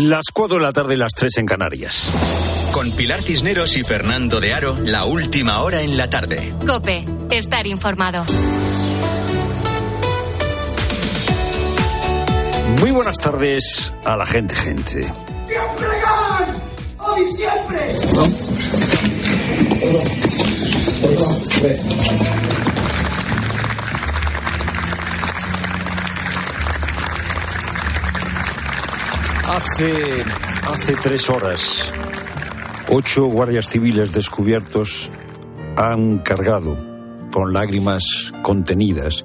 Las 4 de la tarde y las 3 en Canarias. Con Pilar Cisneros y Fernando de Aro, la última hora en la tarde. Cope, estar informado. Muy buenas tardes a la gente, gente. ¡Siempre ganan! ¡Hoy siempre! Hace, hace tres horas, ocho guardias civiles descubiertos han cargado con lágrimas contenidas.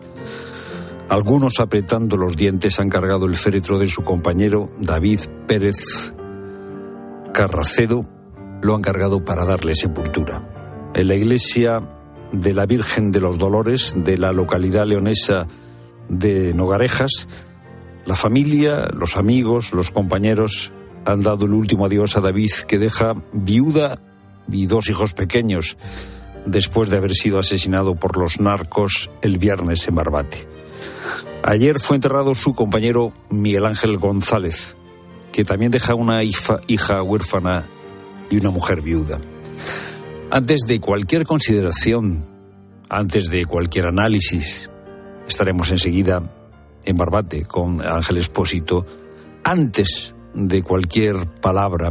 Algunos apretando los dientes han cargado el féretro de su compañero David Pérez Carracedo. Lo han cargado para darle sepultura. En la iglesia de la Virgen de los Dolores de la localidad leonesa de Nogarejas, la familia, los amigos, los compañeros han dado el último adiós a David, que deja viuda y dos hijos pequeños después de haber sido asesinado por los narcos el viernes en Barbate. Ayer fue enterrado su compañero Miguel Ángel González, que también deja una hija, huérfana y una mujer viuda. Antes de cualquier consideración, antes de cualquier análisis, estaremos enseguida en Barbate con Ángel Espósito, antes de cualquier palabra,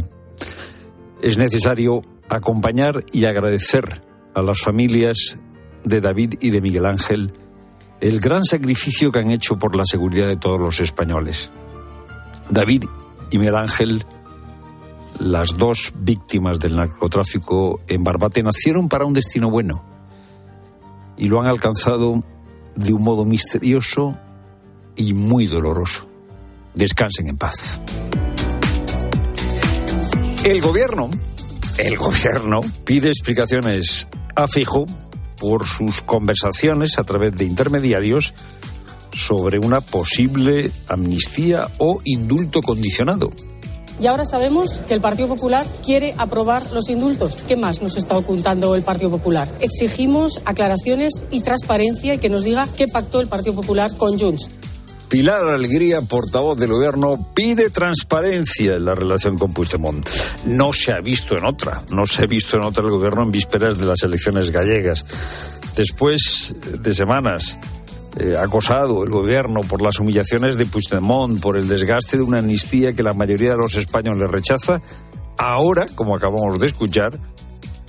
es necesario acompañar y agradecer a las familias de David y de Miguel Ángel el gran sacrificio que han hecho por la seguridad de todos los españoles. David y Miguel Ángel, las dos víctimas del narcotráfico en Barbate, nacieron para un destino bueno y lo han alcanzado de un modo misterioso y muy doloroso. Descansen en paz. El gobierno, el gobierno pide explicaciones a Fijo por sus conversaciones a través de intermediarios sobre una posible amnistía o indulto condicionado. Y ahora sabemos que el Partido Popular quiere aprobar los indultos. ¿Qué más nos está ocultando el Partido Popular? Exigimos aclaraciones y transparencia y que nos diga qué pactó el Partido Popular con Junts. Pilar Alegría, portavoz del gobierno, pide transparencia en la relación con Puigdemont. No se ha visto en otra, no se ha visto en otra el gobierno en vísperas de las elecciones gallegas. Después de semanas eh, acosado el gobierno por las humillaciones de Puigdemont, por el desgaste de una amnistía que la mayoría de los españoles rechaza, ahora, como acabamos de escuchar,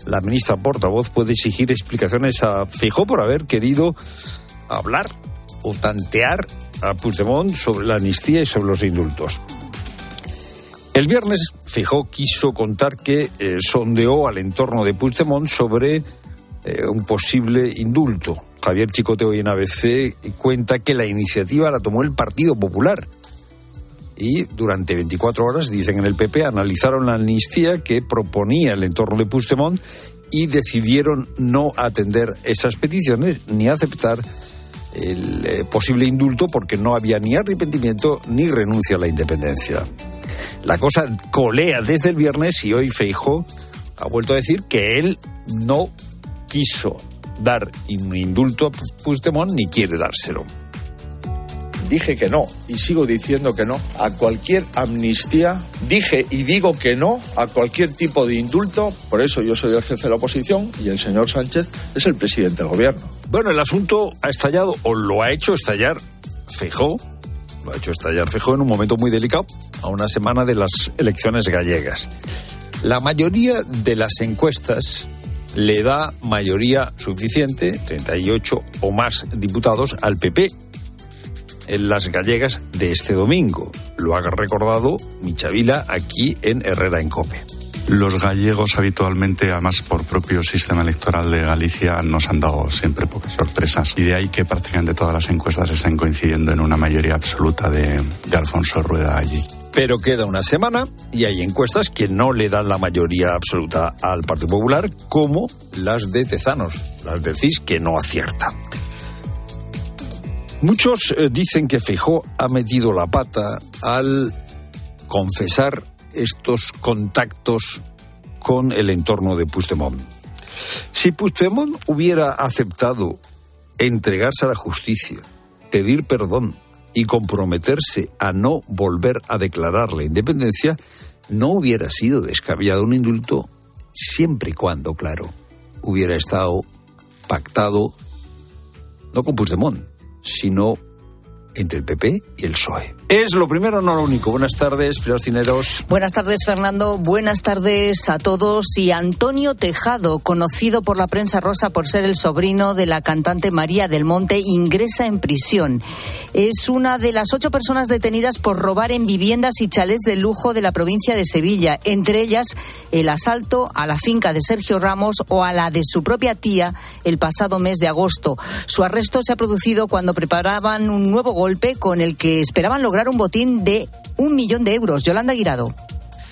la ministra portavoz puede exigir explicaciones a Fijó por haber querido hablar o tantear a Puigdemont sobre la amnistía y sobre los indultos. El viernes, Fijó quiso contar que eh, sondeó al entorno de Puigdemont sobre eh, un posible indulto. Javier Chicoteo hoy en ABC cuenta que la iniciativa la tomó el Partido Popular. Y durante 24 horas, dicen en el PP, analizaron la amnistía que proponía el entorno de Puigdemont y decidieron no atender esas peticiones ni aceptar el eh, posible indulto porque no había ni arrepentimiento ni renuncia a la independencia. La cosa colea desde el viernes y hoy Feijo ha vuelto a decir que él no quiso dar un indulto a Puigdemont ni quiere dárselo. Dije que no y sigo diciendo que no a cualquier amnistía. Dije y digo que no a cualquier tipo de indulto. Por eso yo soy el jefe de la oposición y el señor Sánchez es el presidente del gobierno. Bueno, el asunto ha estallado o lo ha hecho estallar Fejó, lo ha hecho estallar Fejó en un momento muy delicado, a una semana de las elecciones gallegas. La mayoría de las encuestas le da mayoría suficiente, 38 o más diputados, al PP en las gallegas de este domingo. Lo ha recordado Michavila aquí en Herrera en Cope. Los gallegos habitualmente, además por propio sistema electoral de Galicia, nos han dado siempre pocas sorpresas. Y de ahí que prácticamente todas las encuestas están coincidiendo en una mayoría absoluta de, Alfonso Rueda allí. Pero queda una semana y hay encuestas que no le dan la mayoría absoluta al Partido Popular, como las de Tezanos, las de CIS, que no aciertan. Muchos eh, dicen que Fijó ha metido la pata al confesar estos contactos con el entorno de Puigdemont. Si Puigdemont hubiera aceptado entregarse a la justicia, pedir perdón y comprometerse a no volver a declarar la independencia, no hubiera sido descabellado un indulto siempre y cuando, claro, hubiera estado pactado no con Puigdemont, sino entre el PP y el PSOE. Es lo primero, no lo único. Buenas tardes, Pilar Cineros. Buenas tardes, Fernando. Buenas tardes a todos. Y Antonio Tejado, conocido por la prensa rosa por ser el sobrino de la cantante María del Monte, ingresa en prisión. Es una de las ocho personas detenidas por robar en viviendas y chalés de lujo de la provincia de Sevilla, entre ellas el asalto a la finca de Sergio Ramos o a la de su propia tía el pasado mes de agosto. Su arresto se ha producido cuando preparaban un nuevo golpe con el que esperaban lograr un botín de un millón de euros. Yolanda Guirado.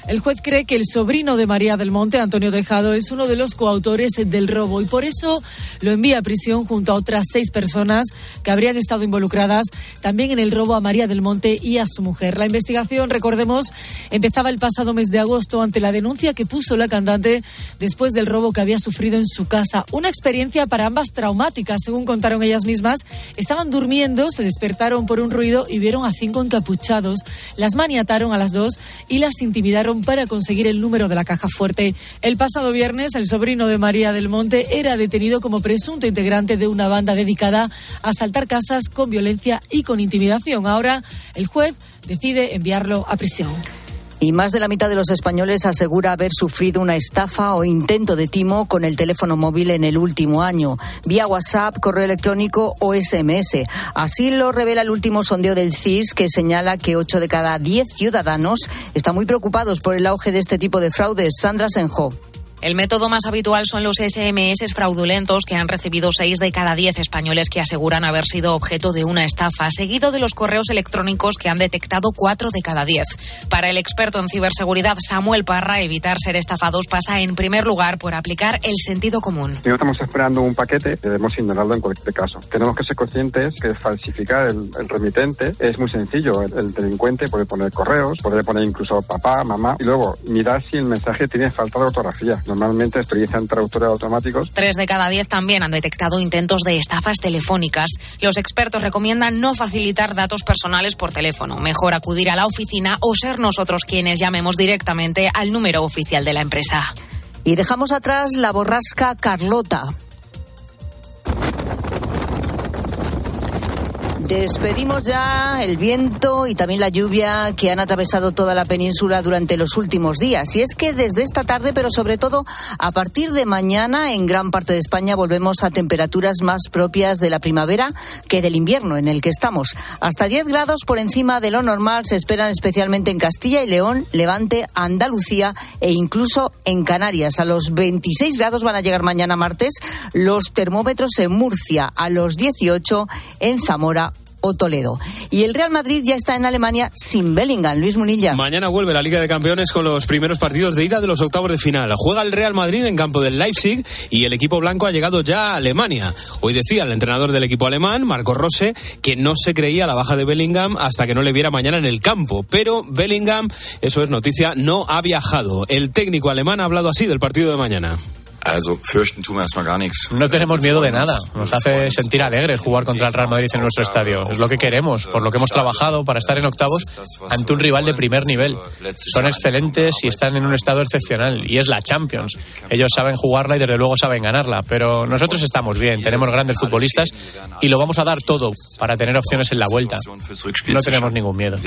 El juez cree que el sobrino de María del Monte, Antonio Dejado, es uno de los coautores del robo y por eso lo envía a prisión junto a otras seis personas que habrían estado involucradas también en el robo a María del Monte y a su mujer. La investigación, recordemos, empezaba el pasado mes de agosto ante la denuncia que puso la cantante después del robo que había sufrido en su casa. Una experiencia para ambas traumática, según contaron ellas mismas. Estaban durmiendo, se despertaron por un ruido y vieron a cinco encapuchados. Las maniataron a las dos y las intimidaron para conseguir el número de la caja fuerte. El pasado viernes, el sobrino de María del Monte era detenido como presunto integrante de una banda dedicada a asaltar casas con violencia y con intimidación. Ahora, el juez decide enviarlo a prisión. Y más de la mitad de los españoles asegura haber sufrido una estafa o intento de timo con el teléfono móvil en el último año, vía WhatsApp, correo electrónico o SMS. Así lo revela el último sondeo del CIS, que señala que 8 de cada 10 ciudadanos están muy preocupados por el auge de este tipo de fraudes. Sandra Senjo. El método más habitual son los SMS fraudulentos que han recibido seis de cada diez españoles que aseguran haber sido objeto de una estafa, seguido de los correos electrónicos que han detectado cuatro de cada diez. Para el experto en ciberseguridad Samuel Parra, evitar ser estafados pasa en primer lugar por aplicar el sentido común. Si no estamos esperando un paquete, debemos ignorarlo en cualquier caso. Tenemos que ser conscientes que falsificar el, remitente es muy sencillo. El, el, delincuente puede poner correos, puede poner incluso papá, mamá, y luego mirar si el mensaje tiene falta de ortografía normalmente utilizan traductores automáticos. Tres de cada diez también han detectado intentos de estafas telefónicas. Los expertos recomiendan no facilitar datos personales por teléfono, mejor acudir a la oficina o ser nosotros quienes llamemos directamente al número oficial de la empresa. Y dejamos atrás la borrasca Carlota. Despedimos ya el viento y también la lluvia que han atravesado toda la península durante los últimos días. Y es que desde esta tarde, pero sobre todo a partir de mañana, en gran parte de España volvemos a temperaturas más propias de la primavera que del invierno en el que estamos. Hasta 10 grados por encima de lo normal se esperan especialmente en Castilla y León, Levante, Andalucía e incluso en Canarias. A los 26 grados van a llegar mañana martes los termómetros en Murcia, a los 18 en Zamora o Toledo. Y el Real Madrid ya está en Alemania sin Bellingham. Luis Munilla. Mañana vuelve la Liga de Campeones con los primeros partidos de ida de los octavos de final. Juega el Real Madrid en campo del Leipzig y el equipo blanco ha llegado ya a Alemania. Hoy decía el entrenador del equipo alemán, Marco Rose, que no se creía la baja de Bellingham hasta que no le viera mañana en el campo. Pero Bellingham, eso es noticia, no ha viajado. El técnico alemán ha hablado así del partido de mañana. No tenemos miedo de nada. Nos hace sentir alegres jugar contra el Real Madrid en nuestro estadio. Es lo que queremos, por lo que hemos trabajado para estar en octavos ante un rival de primer nivel. Son excelentes y están en un estado excepcional. Y es la Champions. Ellos saben jugarla y desde luego saben ganarla. Pero nosotros estamos bien, tenemos grandes futbolistas y lo vamos a dar todo para tener opciones en la vuelta. No tenemos ningún miedo.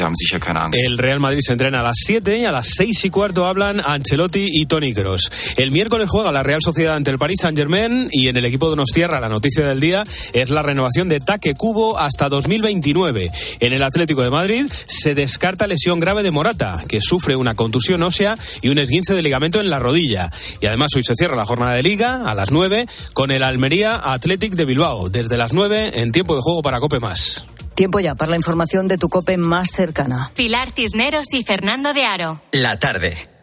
El Real Madrid se entrena a las 7 y a las 6 y cuarto hablan Ancelotti y Toni Kroos. El miércoles juega la Real Sociedad ante el Paris Saint-Germain y en el equipo de Nostierra la noticia del día es la renovación de Taque Cubo hasta 2029. En el Atlético de Madrid se descarta lesión grave de Morata, que sufre una contusión ósea y un esguince de ligamento en la rodilla. Y además hoy se cierra la jornada de liga a las 9 con el Almería Athletic de Bilbao, desde las 9 en tiempo de juego para Cope Más. Tiempo ya para la información de tu COPE más cercana. Pilar Cisneros y Fernando de Aro. La tarde.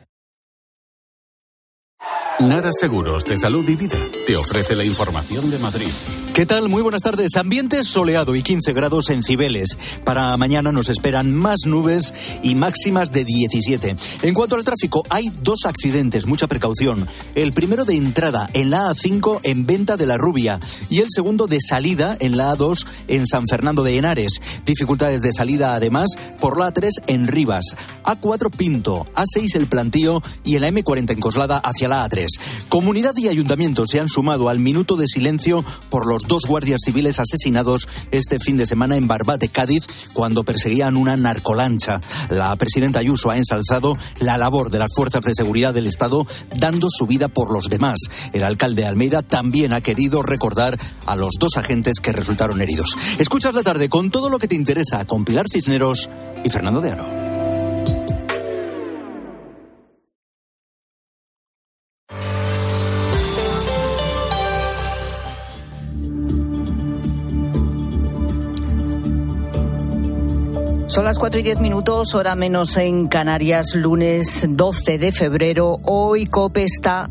Nara Seguros de Salud y Vida te ofrece la información de Madrid. ¿Qué tal? Muy buenas tardes. Ambiente soleado y 15 grados en Cibeles. Para mañana nos esperan más nubes y máximas de 17. En cuanto al tráfico, hay dos accidentes, mucha precaución. El primero de entrada en la A5 en Venta de la Rubia y el segundo de salida en la A2 en San Fernando de Henares. Dificultades de salida además por la A3 en Rivas, A4 Pinto, A6 El Plantío y en la M40 en Coslada hacia la A3. Comunidad y ayuntamiento se han sumado al minuto de silencio por los dos guardias civiles asesinados este fin de semana en Barbate, Cádiz, cuando perseguían una narcolancha. La presidenta Ayuso ha ensalzado la labor de las fuerzas de seguridad del Estado, dando su vida por los demás. El alcalde Almeida también ha querido recordar a los dos agentes que resultaron heridos. Escuchas la tarde con todo lo que te interesa con Pilar Cisneros y Fernando de Aro. Son las 4 y 10 minutos, hora menos en Canarias, lunes 12 de febrero. Hoy COPE está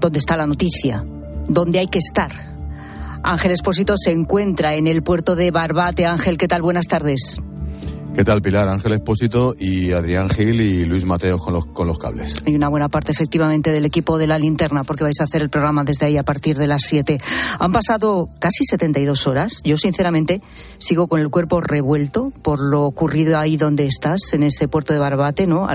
donde está la noticia, donde hay que estar. Ángel Espósito se encuentra en el puerto de Barbate. Ángel, ¿qué tal? Buenas tardes. ¿Qué tal, Pilar? Ángel Espósito y Adrián Gil y Luis Mateo con los, con los cables. Hay una buena parte, efectivamente, del equipo de la linterna, porque vais a hacer el programa desde ahí a partir de las 7. Han pasado casi 72 horas. Yo, sinceramente, sigo con el cuerpo revuelto por lo ocurrido ahí donde estás, en ese puerto de Barbate, ¿no?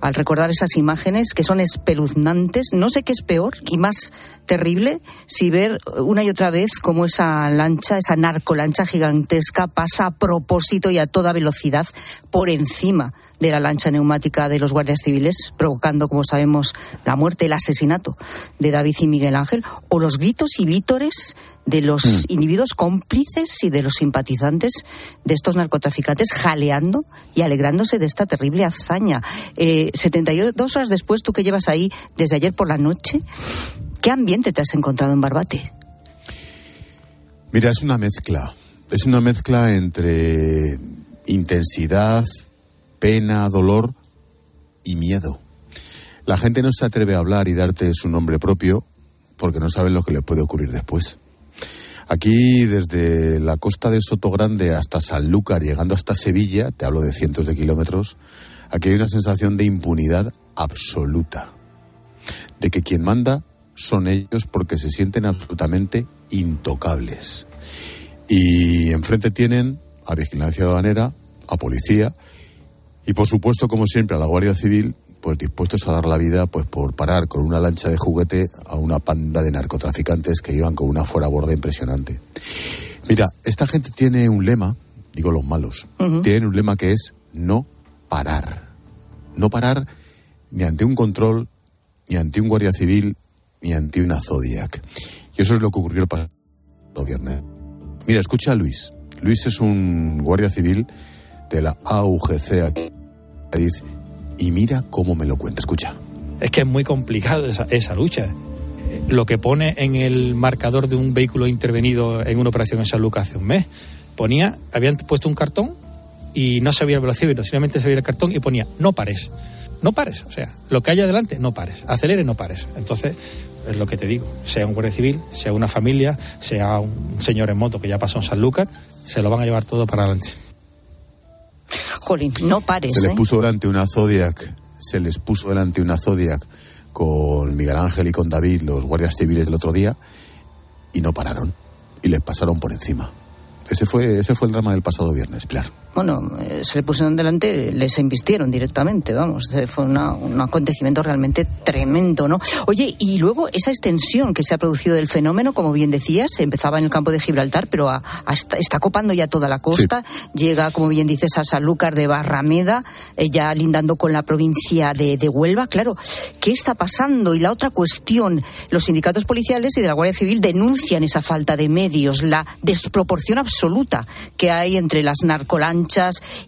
Al recordar esas imágenes que son espeluznantes. No sé qué es peor y más terrible si ver una y otra vez cómo esa lancha, esa narcolancha gigantesca pasa a propósito y a toda velocidad por encima de la lancha neumática de los guardias civiles, provocando, como sabemos, la muerte, el asesinato de David y Miguel Ángel, o los gritos y vítores de los mm. individuos cómplices y de los simpatizantes de estos narcotraficantes jaleando y alegrándose de esta terrible hazaña. Eh, 72 horas después, tú que llevas ahí desde ayer por la noche, ¿qué ambiente te has encontrado en Barbate? Mira, es una mezcla. Es una mezcla entre intensidad, pena, dolor y miedo. La gente no se atreve a hablar y darte su nombre propio porque no saben lo que le puede ocurrir después. Aquí, desde la costa de Sotogrande hasta Sanlúcar, llegando hasta Sevilla, te hablo de cientos de kilómetros, aquí hay una sensación de impunidad absoluta. De que quien manda son ellos porque se sienten absolutamente intocables. Y enfrente tienen a vigilancia aduanera, a policía y por supuesto, como siempre, a la Guardia Civil, pues dispuestos a dar la vida pues por parar con una lancha de juguete a una panda de narcotraficantes que iban con una fuera borda impresionante. Mira, esta gente tiene un lema, digo los malos, tienen un lema que es no parar. No parar ni ante un control, ni ante un guardia civil, ni ante una Zodiac. Y eso es lo que ocurrió el pasado viernes. Mira, escucha a Luis. Luis es un guardia civil de la AUGC aquí y mira cómo me lo cuenta. Escucha. Es que es muy complicado esa, esa lucha. Lo que pone en el marcador de un vehículo intervenido en una operación en San Lucas hace un mes, ponía, habían puesto un cartón y no se veía el velocímetro, simplemente se veía el cartón y ponía no pares. No pares, o sea, lo que haya adelante, no pares. Acelere, no pares. Entonces, es lo que te digo, sea un guardia civil, sea una familia, sea un señor en moto que ya pasó en San Lucas, se lo van a llevar todo para adelante. Jolín, no pares. Se les ¿eh? puso delante una Zodiac, se les puso delante una Zodiac con Miguel Ángel y con David, los guardias civiles del otro día, y no pararon. Y les pasaron por encima. Ese fue, ese fue el drama del pasado viernes, claro bueno, eh, se le pusieron delante, les embistieron directamente, vamos, fue una, un acontecimiento realmente tremendo, ¿no? Oye, y luego esa extensión que se ha producido del fenómeno, como bien decías, empezaba en el campo de Gibraltar, pero está, copando ya toda la costa, llega, como bien dices, a Sanlúcar de Barrameda, eh, ya lindando con la provincia de, de Huelva, claro, ¿qué está pasando? Y la otra cuestión, los sindicatos policiales y de la Guardia Civil denuncian esa falta de medios, la desproporción absoluta que hay entre las narcolanchas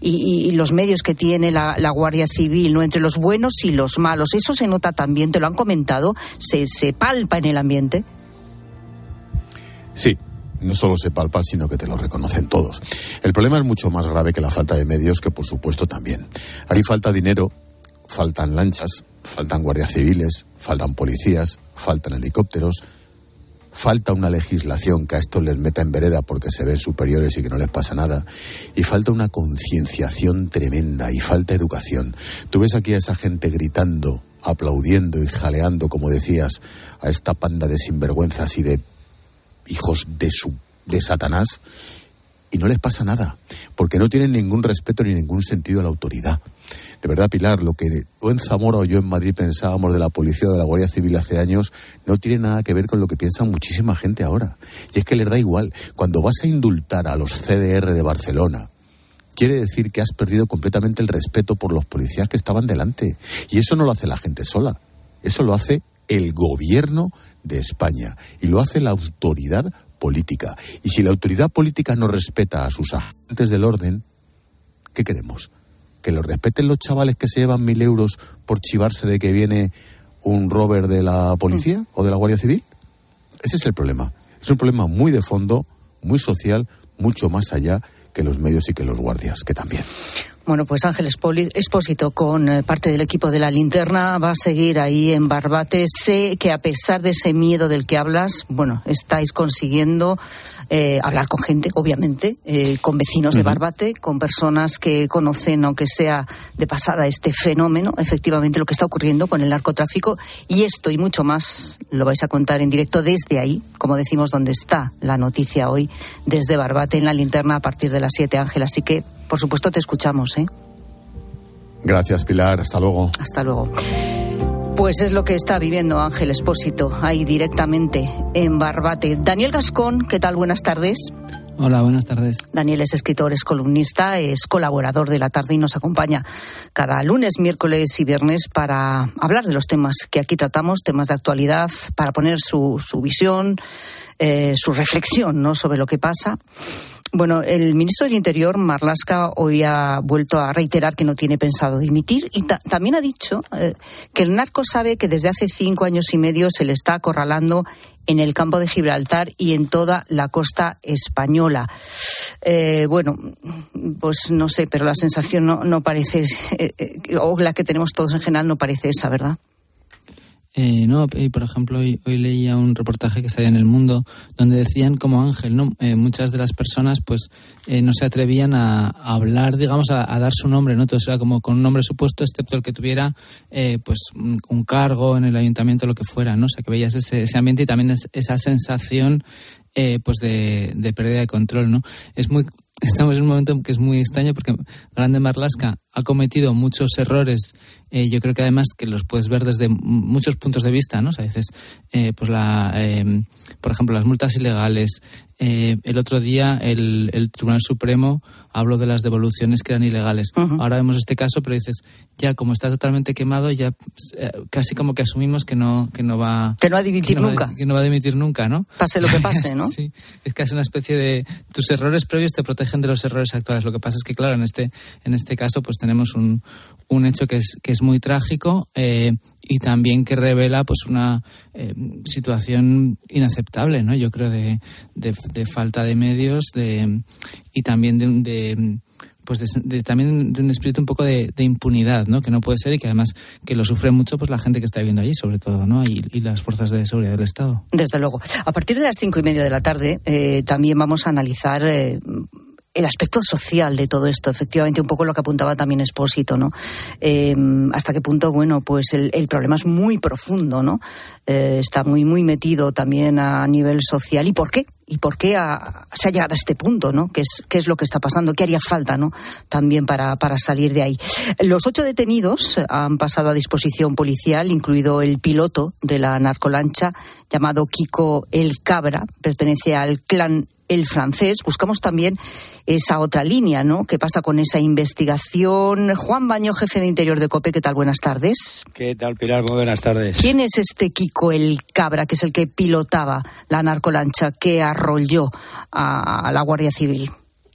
y, los medios que tiene la, Guardia Civil, ¿no? Entre los buenos y los malos. Eso se nota también, te lo han comentado, se, se palpa en el ambiente. Sí, no solo se palpa, sino que te lo reconocen todos. El problema es mucho más grave que la falta de medios, que por supuesto también. Aquí falta dinero, faltan lanchas, faltan guardias civiles, faltan policías, faltan helicópteros, falta una legislación que a estos les meta en vereda porque se ven superiores y que no les pasa nada, y falta una concienciación tremenda y falta educación. Tú ves aquí a esa gente gritando, aplaudiendo y jaleando, como decías, a esta panda de sinvergüenzas y de hijos de su de Satanás y no les pasa nada, porque no tienen ningún respeto ni ningún sentido a la autoridad. De verdad, Pilar, lo que tú en Zamora o yo en Madrid pensábamos de la policía o de la Guardia Civil hace años no tiene nada que ver con lo que piensa muchísima gente ahora. Y es que les da igual. Cuando vas a indultar a los CDR de Barcelona, quiere decir que has perdido completamente el respeto por los policías que estaban delante. Y eso no lo hace la gente sola. Eso lo hace el gobierno de España. Y lo hace la autoridad política. Y si la autoridad política no respeta a sus agentes del orden, ¿qué queremos? ¿Que lo respeten los chavales que se llevan mil euros por chivarse de que viene un rover de la policía o de la Guardia Civil? Ese es el problema. Es un problema muy de fondo, muy social, mucho más allá que los medios y que los guardias, que también. Bueno, pues Ángel Expósito, con eh, parte del equipo de la linterna, va a seguir ahí en Barbate. Sé que a pesar de ese miedo del que hablas, bueno, estáis consiguiendo eh, hablar con gente, obviamente, eh, con vecinos de Barbate, con personas que conocen, aunque sea de pasada, este fenómeno, efectivamente lo que está ocurriendo con el narcotráfico. Y esto y mucho más lo vais a contar en directo desde ahí, como decimos, donde está la noticia hoy, desde Barbate en la linterna a partir de las 7, Ángel. Así que por supuesto, te escuchamos, ¿eh? Gracias, Pilar. Hasta luego. Hasta luego. Pues es lo que está viviendo Ángel Espósito ahí directamente en Barbate. Daniel Gascón, ¿qué tal? Buenas tardes. Hola, buenas tardes. Daniel es escritor, es columnista, es colaborador de la tarde y nos acompaña cada lunes, miércoles y viernes para hablar de los temas que aquí tratamos, temas de actualidad, para poner su, su visión, eh, su reflexión ¿no? sobre lo que pasa. Bueno, el ministro del Interior, Marlasca, hoy ha vuelto a reiterar que no tiene pensado dimitir y también ha dicho eh, que el narco sabe que desde hace cinco años y medio se le está acorralando en el campo de Gibraltar y en toda la costa española. Eh, bueno, pues no sé, pero la sensación no, no parece, eh, o la que tenemos todos en general, no parece esa, ¿verdad? Eh, no, y por ejemplo, hoy, leía un reportaje que salía en El Mundo donde decían como Ángel, ¿no? Eh, muchas de las personas pues eh, no se atrevían a, hablar, digamos, a, dar su nombre, ¿no? Todo era como con un nombre supuesto, excepto el que tuviera pues un, cargo en el ayuntamiento, lo que fuera, ¿no? O sea, que veías ese, ese ambiente y también esa sensación pues de, de pérdida de control, ¿no? Es muy estamos en un momento que es muy extraño porque Grande Marlasca ha cometido muchos errores. Eh, yo creo que además que los puedes ver desde muchos puntos de vista, ¿no? O sea, dices, eh, pues la, eh, por ejemplo, las multas ilegales, eh, el otro día el, el, Tribunal Supremo habló de las devoluciones que eran ilegales. Ahora vemos este caso, pero dices, ya como está totalmente quemado, ya eh, casi como que asumimos que no, que no va... Que no va a dimitir nunca. que no va a dimitir nunca, ¿no? Pase lo que pase, ¿no? sí, es casi una especie de... Tus errores previos te protegen de los errores actuales. Lo que pasa es que, claro, en este, en este caso pues tenemos un, un hecho que es, que es muy trágico eh, y también que revela pues una eh, situación inaceptable, ¿no? Yo creo de, de, falta de medios de, y también de, pues de, también de un espíritu un poco de, impunidad, ¿no? Que no puede ser y que además que lo sufre mucho pues la gente que está viviendo allí, sobre todo, ¿no? Y, las fuerzas de seguridad del Estado. Desde luego. A partir de las cinco y media de la tarde eh, también vamos a analizar eh, el aspecto social de todo esto, efectivamente, un poco lo que apuntaba también Espósito, ¿no? Em, hasta qué punto, bueno, pues el, problema es muy profundo, ¿no? Eh, está muy, muy metido también a nivel social. ¿Y por qué? ¿Y por qué se ha llegado a este punto, ¿no? ¿Qué es, ¿Qué es lo que está pasando? ¿Qué haría falta, ¿no? También para, para salir de ahí. Los ocho detenidos han pasado a disposición policial, incluido el piloto de la narcolancha llamado Kiko El Cabra, pertenece al clan el francés. Buscamos también esa otra línea, ¿no? ¿Qué pasa con esa investigación? Juan Baño, jefe de Interior de COPE, ¿qué tal? Buenas tardes. ¿Qué tal, Pilar? Muy buenas tardes. ¿Quién es este Kiko el Cabra, que es el que pilotaba la narcolancha que arrolló a, la Guardia Civil?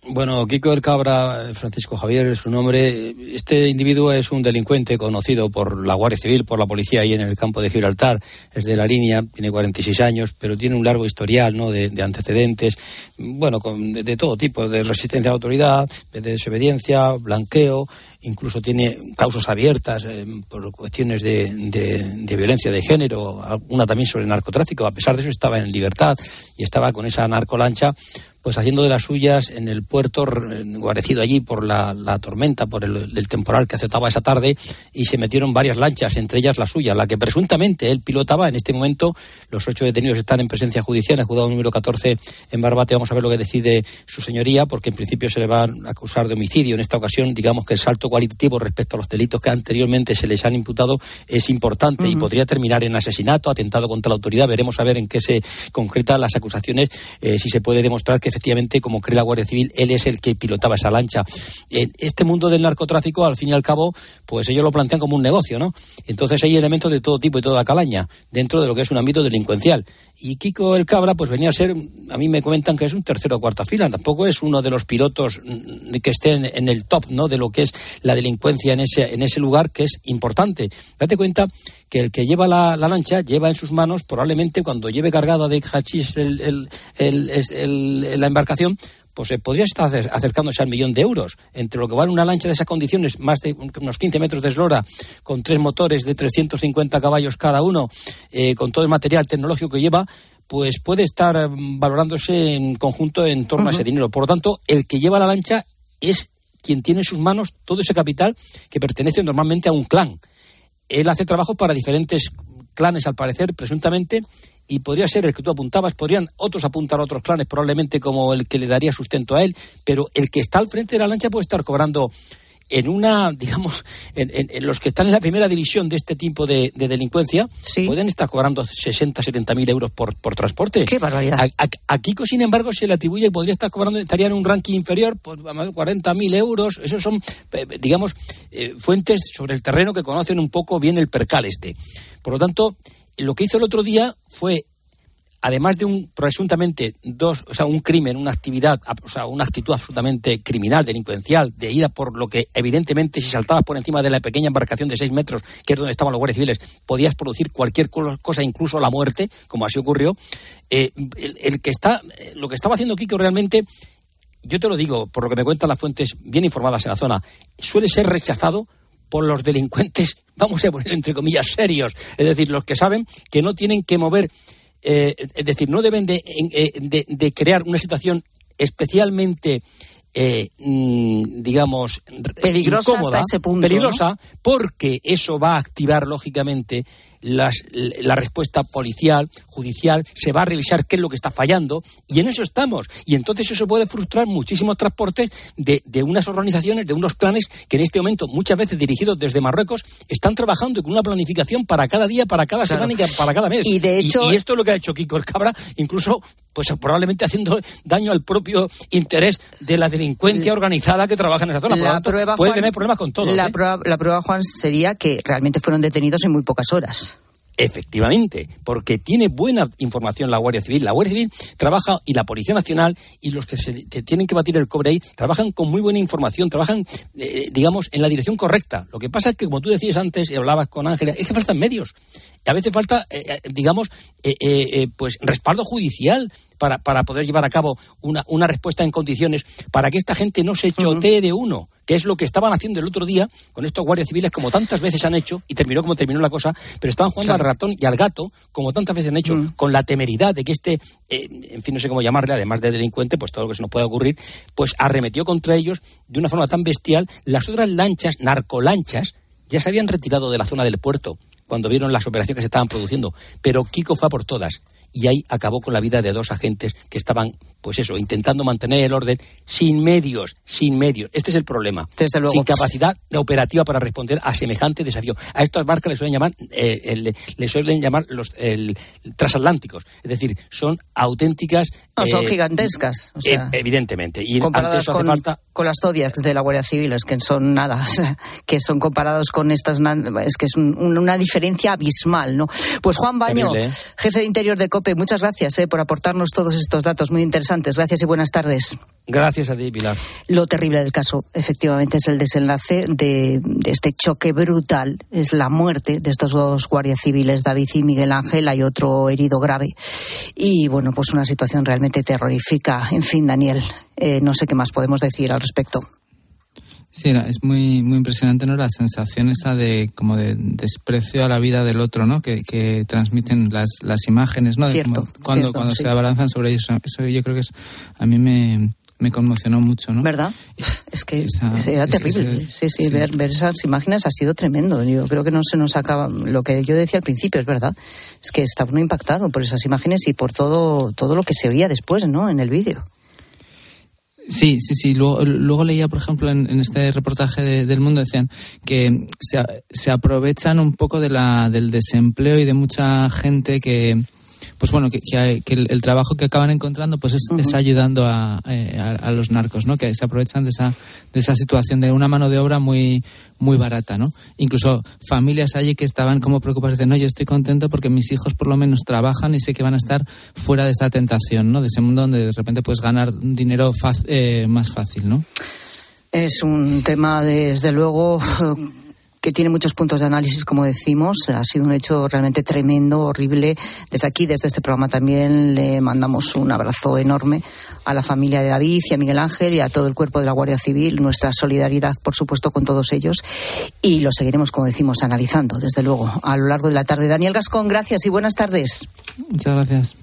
Bueno, Kiko el Cabra, Francisco Javier es su nombre. Este individuo es un delincuente conocido por la Guardia Civil, por la policía ahí en el campo de Gibraltar. Es de la línea, tiene 46 años, pero tiene un largo historial ¿no? de, antecedentes, bueno, con, de, todo tipo, de resistencia a la autoridad, de desobediencia, blanqueo, incluso tiene causas abiertas eh, por cuestiones de, de, violencia de género, una también sobre narcotráfico. A pesar de eso estaba en libertad y estaba con esa narcolancha pues haciendo de las suyas en el puerto, guarecido allí por la, tormenta, por el, temporal que aceptaba esa tarde, y se metieron varias lanchas, entre ellas la suya, la que presuntamente él pilotaba. En este momento, los ocho detenidos están en presencia judicial, en el juzgado número 14 en Barbate. Vamos a ver lo que decide su señoría, porque en principio se le va a acusar de homicidio. En esta ocasión, digamos que el salto cualitativo respecto a los delitos que anteriormente se les han imputado es importante y podría terminar en asesinato, atentado contra la autoridad. Veremos a ver en qué se concretan las acusaciones, eh, si se puede demostrar que efectivamente, como cree la Guardia Civil, él es el que pilotaba esa lancha. En este mundo del narcotráfico, al fin y al cabo, pues ellos lo plantean como un negocio, ¿no? Entonces hay elementos de todo tipo y toda calaña dentro de lo que es un ámbito delincuencial. Y Kiko el Cabra, pues venía a ser, a mí me comentan que es un tercero o cuarta fila, tampoco es uno de los pilotos mm, que estén en el top, ¿no? De lo que es la delincuencia en ese, en ese lugar, que es importante. Date cuenta que el que lleva la, lancha lleva en sus manos, probablemente cuando lleve cargada de hachís el, la embarcación, pues se podría estar acercándose al millón de euros. Entre lo que vale una lancha de esas condiciones, más de unos 15 metros de eslora, con tres motores de 350 caballos cada uno, eh, con todo el material tecnológico que lleva, pues puede estar mm, valorándose en conjunto en torno a ese dinero. Por lo tanto, el que lleva la lancha es quien tiene en sus manos todo ese capital que pertenece normalmente a un clan él hace trabajo para diferentes clanes, al parecer, presuntamente, y podría ser el que tú apuntabas, podrían otros apuntar a otros clanes, probablemente como el que le daría sustento a él, pero el que está al frente de la lancha puede estar cobrando en una, digamos, en, los que están en la primera división de este tipo de, delincuencia, pueden estar cobrando 60, 70 mil euros por, por transporte. ¡Qué barbaridad! A, Kiko, sin embargo, se le atribuye que podría estar cobrando, estaría en un ranking inferior, pues 40 mil euros. Esos son, eh, digamos, eh, fuentes sobre el terreno que conocen un poco bien el percal este. Por lo tanto, lo que hizo el otro día fue además de un presuntamente dos, o sea, un crimen, una actividad, o sea, una actitud absolutamente criminal, delincuencial, de ida por lo que evidentemente si saltabas por encima de la pequeña embarcación de seis metros, que es donde estaban los guardias civiles, podías producir cualquier cosa, incluso la muerte, como así ocurrió. Eh, el, que está, eh, lo que estaba haciendo Kiko realmente, yo te lo digo, por lo que me cuentan las fuentes bien informadas en la zona, suele ser rechazado por los delincuentes, vamos a poner entre comillas, serios, es decir, los que saben que no tienen que mover eh, es decir, no deben de, eh, crear una situación especialmente eh, mm, digamos peligrosa hasta ese punto peligrosa porque eso va a activar lógicamente la respuesta policial, judicial, se va a revisar qué es lo que está fallando y en eso estamos. Y entonces eso puede frustrar muchísimos transportes de, de unas organizaciones, de unos clanes que en este momento, muchas veces dirigidos desde Marruecos, están trabajando con una planificación para cada día, para cada semana y para cada mes. Y, de hecho... y, esto es lo que ha hecho Kiko el Cabra, incluso pues probablemente haciendo daño al propio interés de la delincuencia organizada que trabaja en esa zona. La prueba, puede tener problemas con todo. La, ¿eh? prueba, la prueba, Juan, sería que realmente fueron detenidos en muy pocas horas. Efectivamente, porque tiene buena información la Guardia Civil. La Guardia Civil trabaja y la Policía Nacional y los que se tienen que batir el cobre ahí trabajan con muy buena información, trabajan, eh, digamos, en la dirección correcta. Lo que pasa es que, como tú decías antes y hablabas con Ángela, es que faltan medios. A veces falta, eh, eh, digamos, pues respaldo judicial para, para poder llevar a cabo una, una respuesta en condiciones para que esta gente no se chotee de uno que es lo que estaban haciendo el otro día con estos guardias civiles, como tantas veces han hecho, y terminó como terminó la cosa, pero estaban jugando al ratón y al gato, como tantas veces han hecho, con la temeridad de que este, eh, en fin, no sé cómo llamarle, además de delincuente, pues todo lo que se nos puede ocurrir, pues arremetió contra ellos de una forma tan bestial. Las otras lanchas, narcolanchas, ya se habían retirado de la zona del puerto cuando vieron las operaciones que se estaban produciendo, pero Kiko fue por todas y ahí acabó con la vida de dos agentes que estaban, pues eso, intentando mantener el orden sin medios, sin medios. Este es el problema. Sin capacidad operativa para responder a semejante desafío. A estas barcas les suelen llamar, eh, les suelen llamar los transatlánticos. Es decir, son auténticas. No, son eh, gigantescas. Eh, evidentemente. Y comparadas con, con, las Zodiacs de la Guardia Civil, es que son nada, que son comparados con estas. Es que es una diferencia abismal, ¿no? Pues Juan Baño, jefe de interior de COP muchas gracias eh, por aportarnos todos estos datos muy interesantes. Gracias y buenas tardes. Gracias a ti, Pilar. Lo terrible del caso, efectivamente, es el desenlace de, de, este choque brutal. Es la muerte de estos dos guardias civiles, David y Miguel Ángel. Hay otro herido grave. Y bueno, pues una situación realmente terrorífica. En fin, Daniel, eh, no sé qué más podemos decir al respecto. Sí, es muy muy impresionante, ¿no? La sensación esa de como de desprecio a la vida del otro, ¿no? Que, que transmiten las, las imágenes, ¿no? Cierto, cuando cierto, cuando sí. se abalanzan sobre eso. Eso yo creo que es a mí me, me conmocionó mucho, ¿no? ¿Verdad? Es que Esa- era terrible. ese- sí, sí, Ver, ver esas imágenes ha sido tremendo. Yo creo que no se nos acaba. Lo que yo decía al principio es verdad. Es que estaba uno impactado por esas imágenes y por todo, todo lo que se oía después, ¿no? En el vídeo. Sí, sí, sí. Luego, luego leía, por ejemplo, en, en este reportaje de- del Mundo, decían que se, se aprovechan un poco de la, del desempleo y de mucha gente que, pues bueno, que, que hay- que el, el trabajo que acaban encontrando pues es, es ayudando a, eh, a- a los narcos, ¿no? Que se aprovechan de esa, de esa situación de una mano de obra muy, muy barata, ¿no? Incluso familias allí que estaban como preocupadas de, no, yo estoy contento porque mis hijos por lo menos trabajan y sé que van a estar fuera de esa tentación, ¿no? De ese mundo donde de repente puedes ganar dinero eh, más fácil, ¿no? Es un tema, desde luego, que tiene muchos puntos de análisis, como decimos. Ha sido un hecho realmente tremendo, horrible. Desde aquí, desde este programa también, le mandamos un abrazo enorme a la familia de David y a Miguel Ángel y a todo el cuerpo de la Guardia Civil. Nuestra solidaridad, por supuesto, con todos ellos. Y lo seguiremos, como decimos, analizando, desde luego, a lo largo de la tarde. Daniel Gascón, gracias y buenas tardes. Muchas gracias.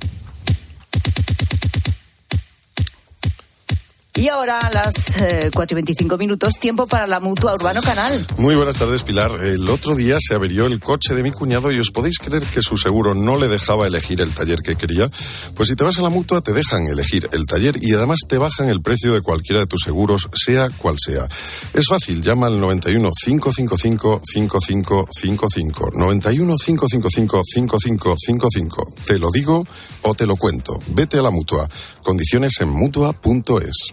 Y ahora, a las eh, 4 y 25 minutos, tiempo para la mutua Urbano Canal. Muy buenas tardes, Pilar. El otro día se averió el coche de mi cuñado y os podéis creer que su seguro no le dejaba elegir el taller que quería. Pues si te vas a la mutua te dejan elegir el taller y además te bajan el precio de cualquiera de tus seguros, sea cual sea. Es fácil, llama al 91 555 5555. 91 555 5555. Te lo digo o te lo cuento. Vete a la mutua. Condiciones en mutua.es.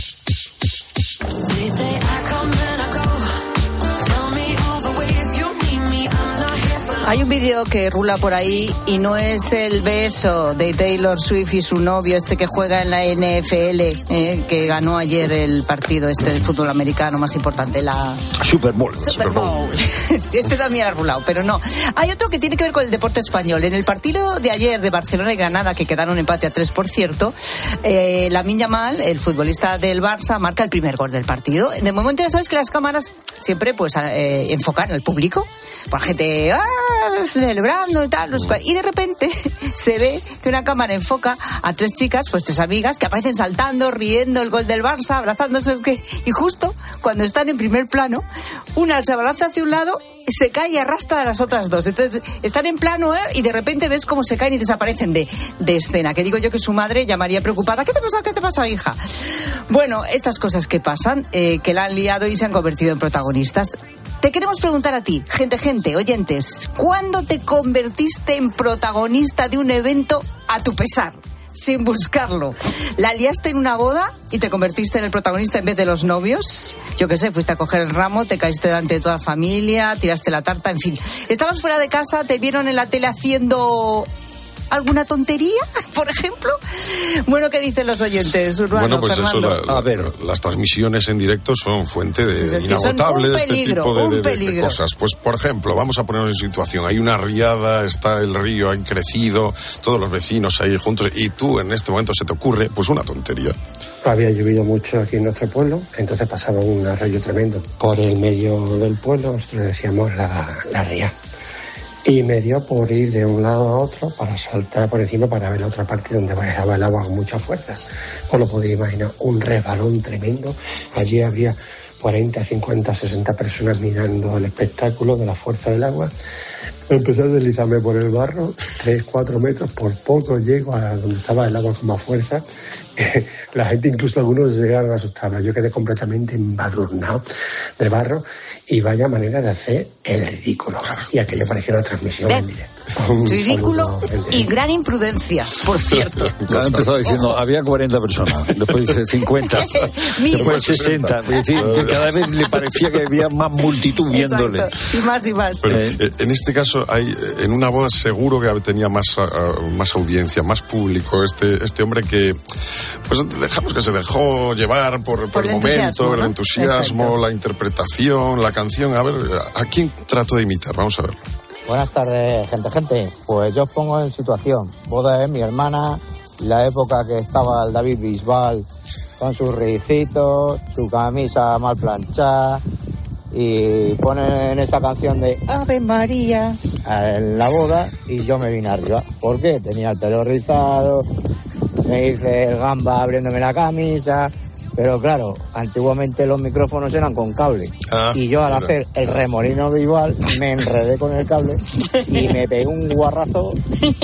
Hay un vídeo que rula por ahí y no es el beso de Taylor Swift y su novio, este que juega en la NFL, eh, que ganó ayer el partido este de fútbol americano más importante, la Super Bowl. Super Bowl. Este también ha rulado, pero no. Hay otro que tiene que ver con el deporte español. En el partido de ayer de Barcelona y Granada, que quedaron empate a tres, por cierto, eh, la Mal, el futbolista del Barça, marca el primer gol del partido. De momento ya sabes que las cámaras siempre pues eh, enfocan al público. Por gente ah, celebrando y tal. Y de repente se ve que una cámara enfoca a tres chicas, pues tres amigas, que aparecen saltando, riendo el gol del Barça, abrazándose. Y justo cuando están en primer plano, una se abraza hacia un lado se cae y arrastra a las otras dos. Entonces están en plano ¿eh? y de repente ves cómo se caen y desaparecen de, de escena. Que digo yo que su madre llamaría preocupada. ¿Qué te pasa? ¿Qué te pasa, hija? Bueno, estas cosas que pasan, eh, que la han liado y se han convertido en protagonistas. Te queremos preguntar a ti, gente, gente, oyentes, ¿cuándo te convertiste en protagonista de un evento a tu pesar? Sin buscarlo. ¿La liaste en una boda y te convertiste en el protagonista en vez de los novios? Yo qué sé, fuiste a coger el ramo, te caíste delante de toda la familia, tiraste la tarta, en fin. Estabas fuera de casa, te vieron en la tele haciendo alguna tontería, por ejemplo. Bueno, ¿qué dicen los oyentes, Urbano, Bueno, pues Fernando? eso, la- la- las transmisiones en directo son fuente de Es inagotable de este peligro, tipo de, cosas. Pues, por ejemplo, vamos a ponernos en situación. Hay una riada, está el río, han crecido, todos los vecinos ahí juntos, y tú en este momento se te ocurre, pues una tontería. Había llovido mucho aquí en nuestro pueblo, entonces pasaba un arroyo tremendo por el medio del pueblo, nosotros decíamos la, la ría. Y me dio por ir de un lado a otro para saltar por encima para ver la otra parte donde bajaba el agua con mucha fuerza. Os lo podéis imaginar, un resbalón tremendo. Allí había 40, 50, 60 personas mirando el espectáculo de la fuerza del agua. Empecé a deslizarme por el barro, 3, 4 metros, por poco llego a donde estaba el agua con más fuerza. La gente, incluso algunos, llegaron a. Yo quedé completamente embadurnado de barro Y vaya manera de hacer el ridículo. Y aquello parecía una transmisión en directo. Ridículo y gran imprudencia, por cierto. Ya empezó diciendo, había 40 personas, después dice 50, Mil. después 60. Es decir, cada vez le parecía que había más multitud viéndole. Exacto. Y más y más. Bueno, eh, en este caso, hay, eh, en una boda seguro que tenía más, ah, más audiencia, más público. Este, este hombre que, pues dejamos que se dejó llevar por, por Por el el momento, entusiasmo, el ¿no? entusiasmo, Exacto. la interpretación, la canción. A ver, ¿a quién trato de imitar? Vamos a verlo. Buenas tardes, gente, gente. Pues yo os pongo en situación. Boda de mi hermana, la época que estaba el David Bisbal con sus ricitos, su camisa mal planchada y ponen esa canción de Ave María en la boda y yo me vine arriba. ¿Por qué? Tenía el pelo rizado, me hice el gamba abriéndome la camisa. Pero claro, antiguamente los micrófonos eran con cable. Ah, y yo al hacer el remolino de igual me enredé con el cable y me pegué un guarrazo.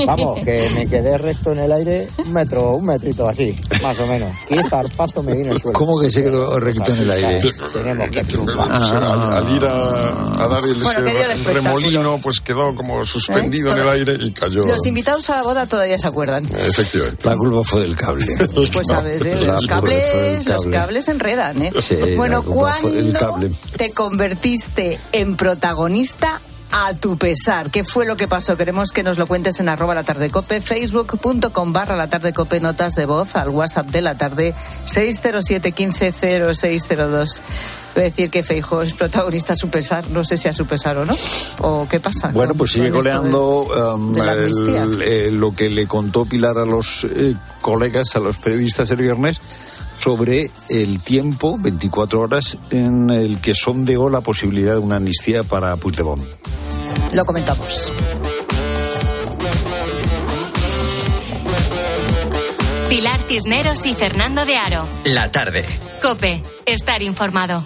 Vamos, que me quedé recto en el aire un metro, un metrito así, más o menos. Y zarpazo me di en el suelo. ¿Cómo que se quedó recto en el aire? Tenemos que triunfar. Pues, al, al ir a, a dar el, Bueno, ese remolino, pues quedó como suspendido ¿Eh? en el aire y cayó. Los invitados a la boda todavía se acuerdan. Efectivamente. La culpa fue del cable. Pues sabes, ¿eh? Los, cables, los cable. cables enredan, ¿eh? Sí, bueno, ¿cuándo te convertiste en protagonista a tu pesar? ¿Qué fue lo que pasó? Queremos que nos lo cuentes en arroba la tarde cope, facebook.com barra la tarde cope, notas de voz al WhatsApp de la tarde 607 15 0602. Voy a decir que Feijo es protagonista a su pesar, no sé si a su pesar o no. ¿O qué pasa? Bueno, pues sigue de- coleando um, de el- eh, lo que le contó Pilar a los eh, colegas, a los periodistas el viernes, sobre el tiempo, 24 horas, en el que sondeó la posibilidad de una amnistía para Puigdemont. Lo comentamos. Pilar Cisneros y Fernando de Aro. La tarde. Cope, estar informado.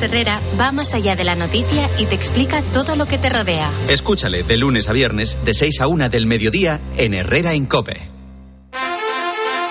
Herrera va más allá de la noticia y te explica todo lo que te rodea. Escúchale de lunes a viernes, de 6 a 1 del mediodía, en Herrera en Cope.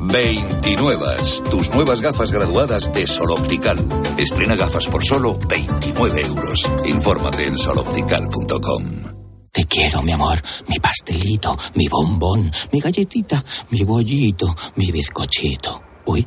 29. Tus nuevas gafas graduadas de Sol Optical. Estrena gafas por solo 29 euros. Infórmate en soloptical.com. Te quiero, mi amor, mi pastelito, mi bombón, mi galletita, mi bollito, mi bizcochito. Uy,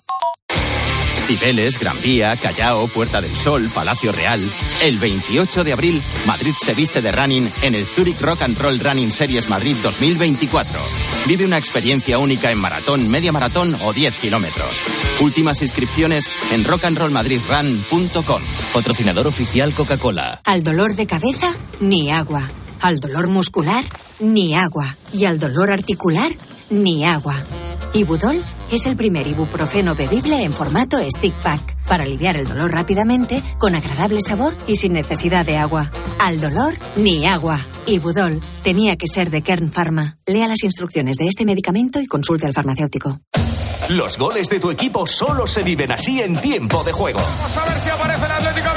Cibeles, Gran Vía, Callao, Puerta del Sol, Palacio Real. El 28 de abril, Madrid se viste de running en el Zurich Rock and Roll Running Series Madrid 2024. Vive una experiencia única en maratón, media maratón o 10 kilómetros. Últimas inscripciones en rockandrollmadridrun.com. Patrocinador oficial Coca-Cola. Al dolor de cabeza, ni agua. Al dolor muscular, ni agua. Y al dolor articular, ni agua. Ibudol es el primer ibuprofeno bebible en formato stick pack para aliviar el dolor rápidamente, con agradable sabor y sin necesidad de agua. Al dolor, ni agua. Ibudol tenía que ser de Kern Pharma. Lea las instrucciones de este medicamento y consulte al farmacéutico. Los goles de tu equipo solo se viven así en tiempo de juego. Vamos a ver si aparece el Atlético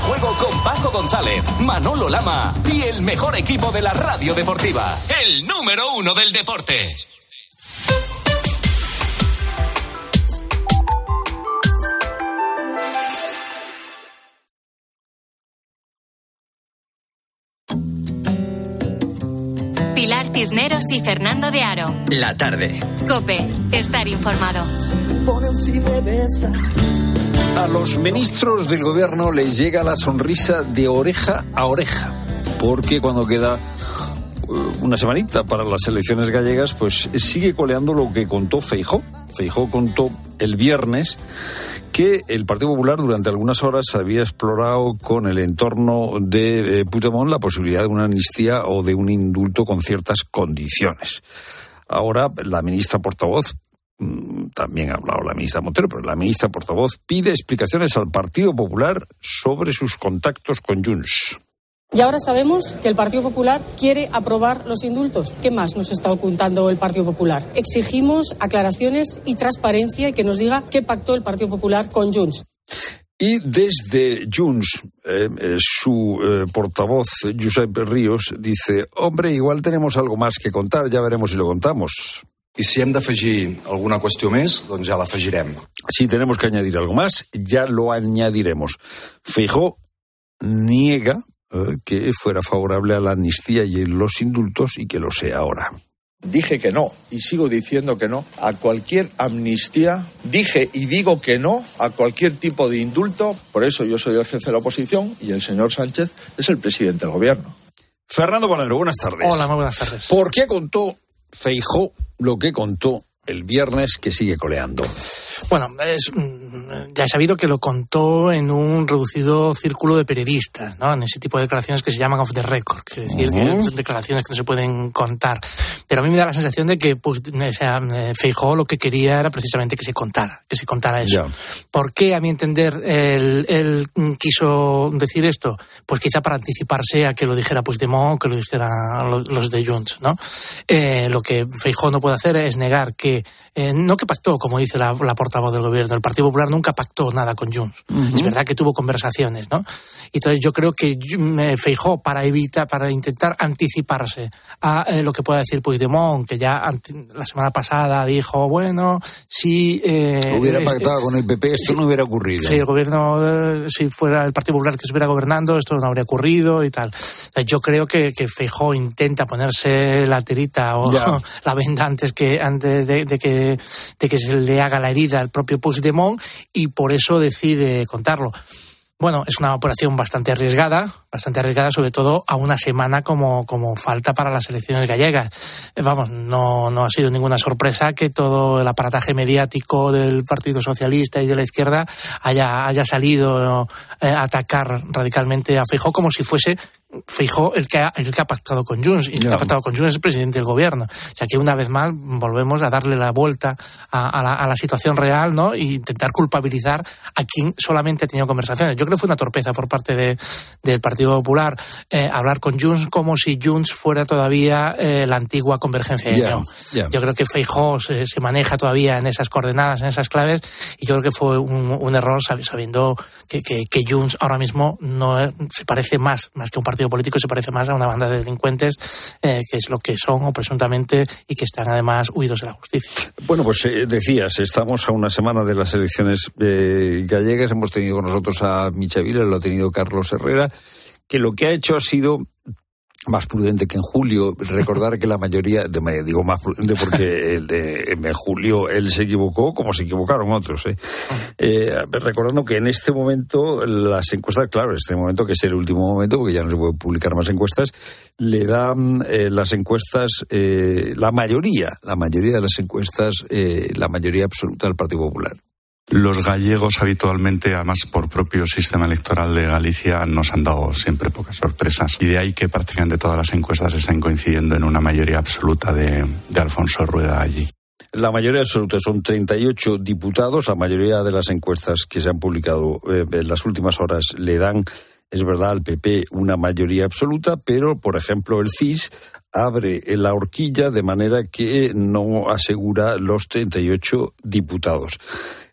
de juego con Paco González, Manolo Lama y el mejor equipo de la radio deportiva. El número uno del deporte. Pilar Cisneros y Fernando de Aro. La tarde. Cope, estar informado. A los ministros del gobierno les llega la sonrisa de oreja a oreja, porque cuando queda eh, una semanita para las elecciones gallegas, pues sigue coleando lo que contó Feijó. Feijó contó el viernes que el Partido Popular durante algunas horas había explorado con el entorno de eh, Puigdemont la posibilidad de una amnistía o de un indulto con ciertas condiciones. Ahora la ministra portavoz también ha hablado la ministra Montero, pero la ministra portavoz pide explicaciones al Partido Popular sobre sus contactos con Junts. Y ahora sabemos que el Partido Popular quiere aprobar los indultos. ¿Qué más nos está ocultando el Partido Popular? Exigimos aclaraciones y transparencia y que nos diga qué pactó el Partido Popular con Junts. Y desde Junts, eh, eh, su eh, portavoz, Josep Ríos, dice, hombre, igual tenemos algo más que contar, ya veremos si lo contamos. I si hem d'afegir alguna qüestió més, doncs ja l'afegirem. Si tenemos que añadir algo más, ya lo añadiremos. Feijó niega eh, que fuera favorable a la amnistía y los indultos y que lo sea ahora. Dije que no y sigo diciendo que no a cualquier amnistía. Dije y digo que no a cualquier tipo de indulto. Por eso yo soy el jefe de la oposición y el señor Sánchez es el presidente del gobierno. Fernando Valero, buenas tardes. Hola, muy buenas tardes. ¿Por qué contó Feijó lo que contó el viernes que sigue coleando? Bueno, es, ya he sabido que lo contó en un reducido círculo de periodistas, ¿no? En ese tipo de declaraciones que se llaman off the record, que es decir, que Ujú. son declaraciones que no se pueden contar. Pero a mí me da la sensación de que pues, o sea, eh, Feijóo lo que quería era precisamente que se contara, que se contara eso. ¿Por qué, a mi entender, él, él, mm, quiso decir esto? Pues quizá para anticiparse a que lo dijera Puigdemont que lo dijera lo- los de Junts, ¿no? Eh, lo que Feijóo no puede hacer es negar que, eh, no que pactó, como dice la, la portavoz del gobierno, el Partido Popular nunca pactó nada con Junts. Ujú. Es verdad que tuvo conversaciones, ¿no? Entonces yo creo que eh, Feijóo, para evitar, para intentar anticiparse a eh, lo que pueda decir Puigdemont, que ya la semana pasada dijo, bueno, si... eh, hubiera eh, pactado con el PP, esto no hubiera ocurrido. si el gobierno, eh, si fuera el Partido Popular que estuviera gobernando, esto no habría ocurrido y tal. Yo creo que, que Feijó intenta ponerse la tirita o Ya. la venda antes que antes de, de que de que se le haga la herida al propio Puigdemont y por eso decide contarlo. Bueno, es una operación bastante arriesgada, bastante arriesgada, sobre todo a una semana como, como falta para las elecciones gallegas. Eh, Vamos, no, no ha sido ninguna sorpresa que todo el aparataje mediático del Partido Socialista y de la izquierda haya, haya salido eh, a atacar radicalmente a Feijó como si fuese Feijó el que ha, el que ha pactado con Junts. Y el que ha pactado con Junts es el presidente del gobierno. O sea que una vez más volvemos a darle la vuelta a, a la, a la situación real, ¿no? E intentar culpabilizar a quien solamente ha tenido conversaciones. Yo creo que fue una torpeza por parte de- del Partido Popular eh, hablar con Junts como si Junts fuera todavía eh, la antigua convergencia de. Yo creo que Feijó se, se maneja todavía en esas coordenadas, en esas claves, y yo creo que fue un, un error sab- sabiendo que, que, que Junts ahora mismo no se parece más, más que un partido político se parece más a una banda de delincuentes eh, que es lo que son o presuntamente y que están además huidos de la justicia. Bueno, pues eh, decías, estamos a una semana de las elecciones eh, gallegas. Hemos tenido con nosotros a Michavila, lo ha tenido Carlos Herrera, que lo que ha hecho ha sido más prudente que en julio. Recordar que la mayoría, de, digo más prudente porque el de, en julio él se equivocó como se equivocaron otros. ¿eh? Eh, recordando que en este momento las encuestas, claro, este momento que es el último momento, porque ya no se puede publicar más encuestas, le dan eh, las encuestas, la mayoría, la mayoría de las encuestas, la mayoría absoluta del Partido Popular. Los gallegos habitualmente, además por propio sistema electoral de Galicia, nos han dado siempre pocas sorpresas. Y de ahí que prácticamente todas las encuestas estén coincidiendo en una mayoría absoluta de, Alfonso Rueda allí. La mayoría absoluta son 38 diputados. La mayoría de las encuestas que se han publicado eh, en las últimas horas le dan, es verdad, al PP una mayoría absoluta, pero, por ejemplo, el CIS abre la horquilla de manera que no asegura los 38 diputados.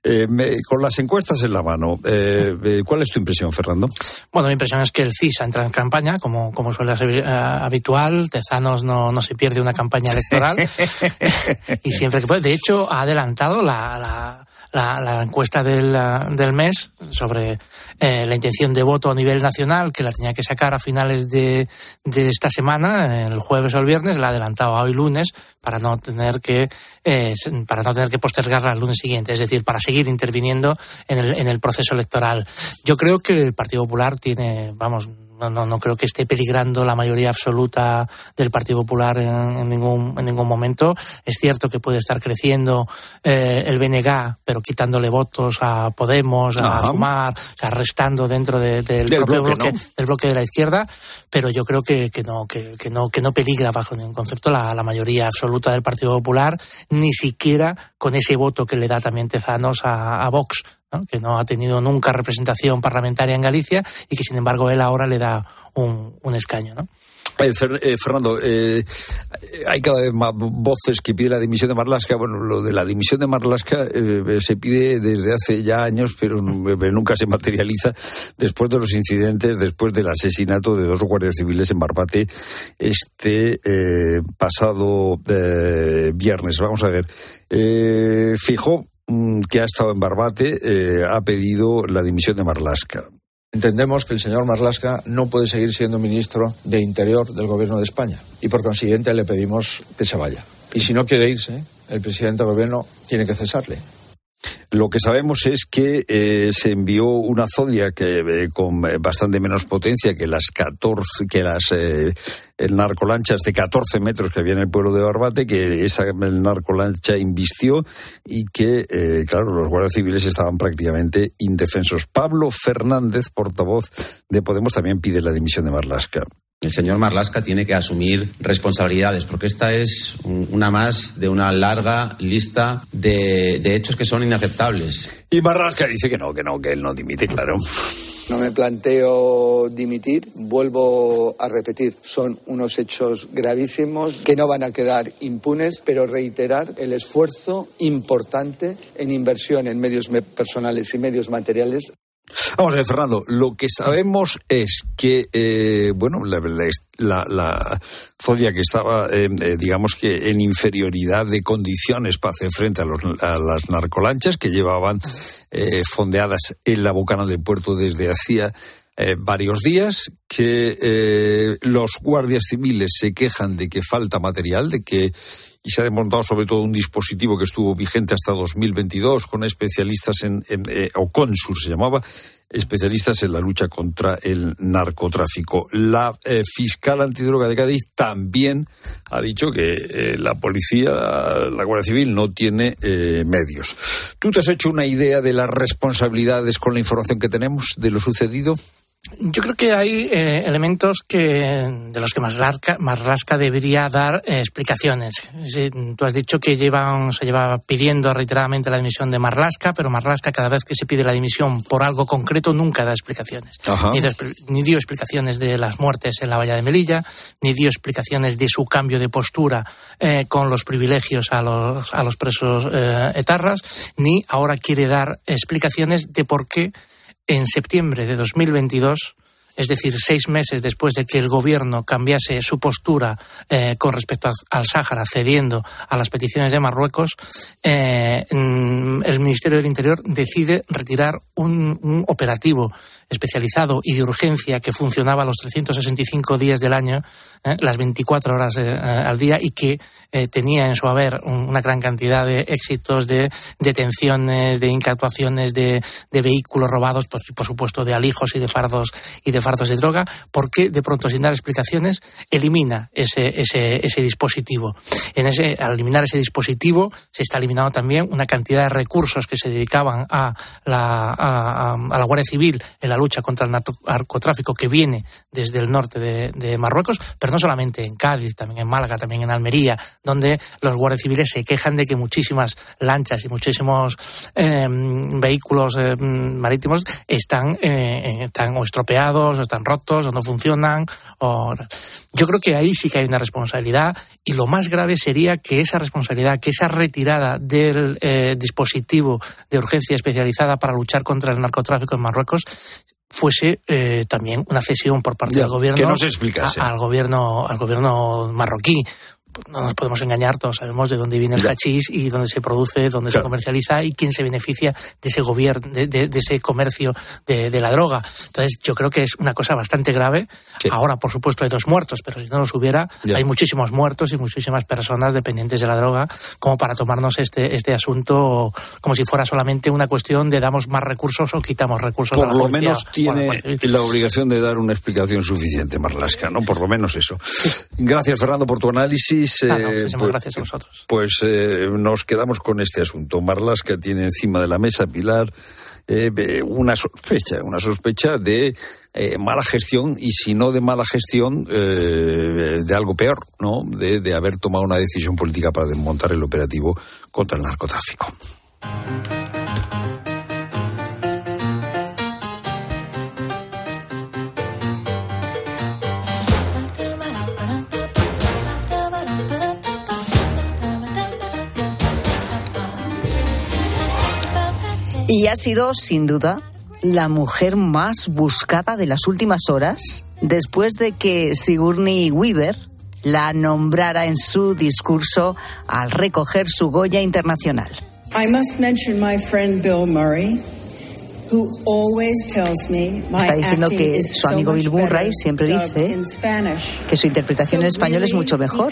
Eh, con las encuestas en la mano, eh, eh, ¿cuál es tu impresión, Fernando? Bueno, mi impresión es que el CIS entra en campaña, como, como suele ser habitual. Tezanos no, no se pierde una campaña electoral. y siempre que puede. De hecho, ha adelantado la, la, la, encuesta del, del mes sobre eh, la intención de voto a nivel nacional, que la tenía que sacar a finales de, de esta semana, el jueves o el viernes, la ha adelantado a hoy lunes para no tener que eh, para no tener que postergarla al lunes siguiente, es decir, para seguir interviniendo en el, en el proceso electoral. Yo creo que el Partido Popular tiene, vamos, no, no, no creo que esté peligrando la mayoría absoluta del Partido Popular en, ningún, en ningún momento. Es cierto que puede estar creciendo eh, el BNG, pero quitándole votos a Podemos, a Sumar, o sea, restando dentro del, propio bloque, del bloque de la izquierda, pero yo creo que, que no, que, que, no, que no peligra bajo ningún concepto la, la, mayoría absoluta del Partido Popular, ni siquiera con ese voto que le da también Tezanos a, a Vox que no ha tenido nunca representación parlamentaria en Galicia y que sin embargo él ahora le da un, escaño. ¿no? Eh, eh, Fernando, eh, hay cada vez más voces que piden la dimisión de Marlasca. Bueno, lo de la dimisión de Marlasca se pide desde hace ya años, pero nunca se materializa después de los incidentes, después del asesinato de dos guardias civiles en Barbate este pasado viernes. Vamos a ver. Fijó que ha estado en Barbate eh, ha pedido la dimisión de Marlasca. Entendemos que el señor Marlasca no puede seguir siendo ministro de Interior del Gobierno de España y por consiguiente le pedimos que se vaya. Y si no quiere irse, el presidente del Gobierno tiene que cesarle. Lo que sabemos es que eh, se envió una Zodia que eh, con eh, bastante menos potencia que las 14, que las narcolanchas de 14 metros que había en el pueblo de Barbate, que esa narcolancha invistió y que, claro, los guardias civiles estaban prácticamente indefensos. Pablo Fernández, portavoz de Podemos, también pide la dimisión de Marlasca el señor Marlasca tiene que asumir responsabilidades, porque esta es una más de una larga lista de, hechos que son inaceptables. Y Marlasca dice que no, que no, que él no dimite, claro. No me planteo dimitir, vuelvo a repetir, son unos hechos gravísimos que no van a quedar impunes, pero reiterar el esfuerzo importante en inversión en medios personales y medios materiales Vamos a ver, Fernando, lo que sabemos es que, eh, bueno, la, la, Zodia que estaba, eh, eh, digamos que en inferioridad de condiciones para hacer frente a, las narcolanchas que llevaban fondeadas en la bocana del puerto desde hacía varios días, que los guardias civiles se quejan de que falta material, de que y se ha desmontado sobre todo un dispositivo que estuvo vigente hasta 2022 con especialistas en, eh, o CONSUR se llamaba, especialistas en la lucha contra el narcotráfico. La eh, fiscal antidroga de Cádiz también ha dicho que eh, la policía, la Guardia Civil, no tiene medios. ¿Tú te has hecho una idea de las responsabilidades con la información que tenemos de lo sucedido? Yo creo que hay eh, elementos que de los que Marlasca, debería dar eh, explicaciones. tú has dicho que llevan, se lleva pidiendo reiteradamente la dimisión de Marlasca, pero Marlasca cada vez que se pide la dimisión por algo concreto nunca da explicaciones. Ni, dio explicaciones de las muertes en la valla de Melilla, ni dio explicaciones de su cambio de postura eh, con los privilegios a los, a los presos etarras, ni ahora quiere dar explicaciones de por qué en septiembre de 2022 es decir, seis meses después de que el gobierno cambiase su postura eh, con respecto al Sáhara, cediendo a las peticiones de Marruecos, eh, mm, el Ministerio del Interior decide retirar un, un operativo especializado y de urgencia que funcionaba los 365 días del año, eh, las 24 horas eh, al día y que eh, tenía en su haber una gran cantidad de éxitos de detenciones, de incautuaciones de, de, vehículos robados, pues, por supuesto de alijos y de fardos y de fardos de droga, porque de pronto sin dar explicaciones elimina ese, ese, ese dispositivo. En ese, al eliminar ese dispositivo se está eliminando también una cantidad de recursos que se dedicaban a la, a, a la Guardia Civil en la lucha contra el narcotráfico que viene desde el norte de, de Marruecos, pero no solamente en Cádiz, también en Málaga, también en Almería, donde los guardias civiles se quejan de que muchísimas lanchas y muchísimos eh, vehículos eh, marítimos están, eh, están o estropeados, o están rotos, o no funcionan. O... Yo creo que ahí sí que hay una responsabilidad y lo más grave sería que esa responsabilidad, que esa retirada del eh, dispositivo de urgencia especializada para luchar contra el narcotráfico en Marruecos fuese eh, también una cesión por parte Ya, del gobierno que no se a- al gobierno al gobierno marroquí no nos podemos engañar, todos sabemos de dónde viene el hachís y dónde se produce, dónde se comercializa y quién se beneficia de ese gobierno, de, de- de ese comercio de, de la droga. Entonces, yo creo que es una cosa bastante grave. Ahora, por supuesto, hay dos muertos, pero si no los hubiera, Ya. hay muchísimos muertos y muchísimas personas dependientes de la droga, como para tomarnos este, este asunto como si fuera solamente una cuestión de damos más recursos o quitamos recursos a Por la lo menos a la tiene Guardia Civil. la obligación de dar una explicación suficiente, Marlasca, ¿no? Por lo menos eso. Gracias, Fernando, por tu análisis. Ah, no, Eh, muchísimas pues- gracias a vosotros. Pues eh, nos quedamos con este asunto. Marlasca tiene encima de la mesa, Pilar, eh, una sospecha, una sospecha de eh, mala gestión y si no de mala gestión, eh, de algo peor, ¿no? De, de haber tomado una decisión política para desmontar el operativo contra el narcotráfico. Y ha sido, sin duda, la mujer más buscada de las últimas horas después de que Sigourney Weaver la nombrara en su discurso al recoger su Goya Internacional. I must mention my friend Bill Murray, Está diciendo que su amigo Bill Murray siempre dice que su interpretación en español es mucho mejor.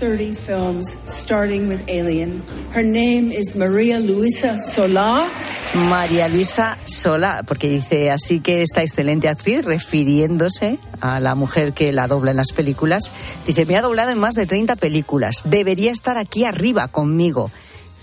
The excellent actress who dubs me should be up here too. She has dubbed me in over 30 films, starting with Alien. Her name is Maria Luisa Solá. María Luisa Sola, porque dice así que esta excelente actriz, refiriéndose a la mujer que la dobla en las películas, dice, me ha doblado en más de 30 películas, debería estar aquí arriba conmigo.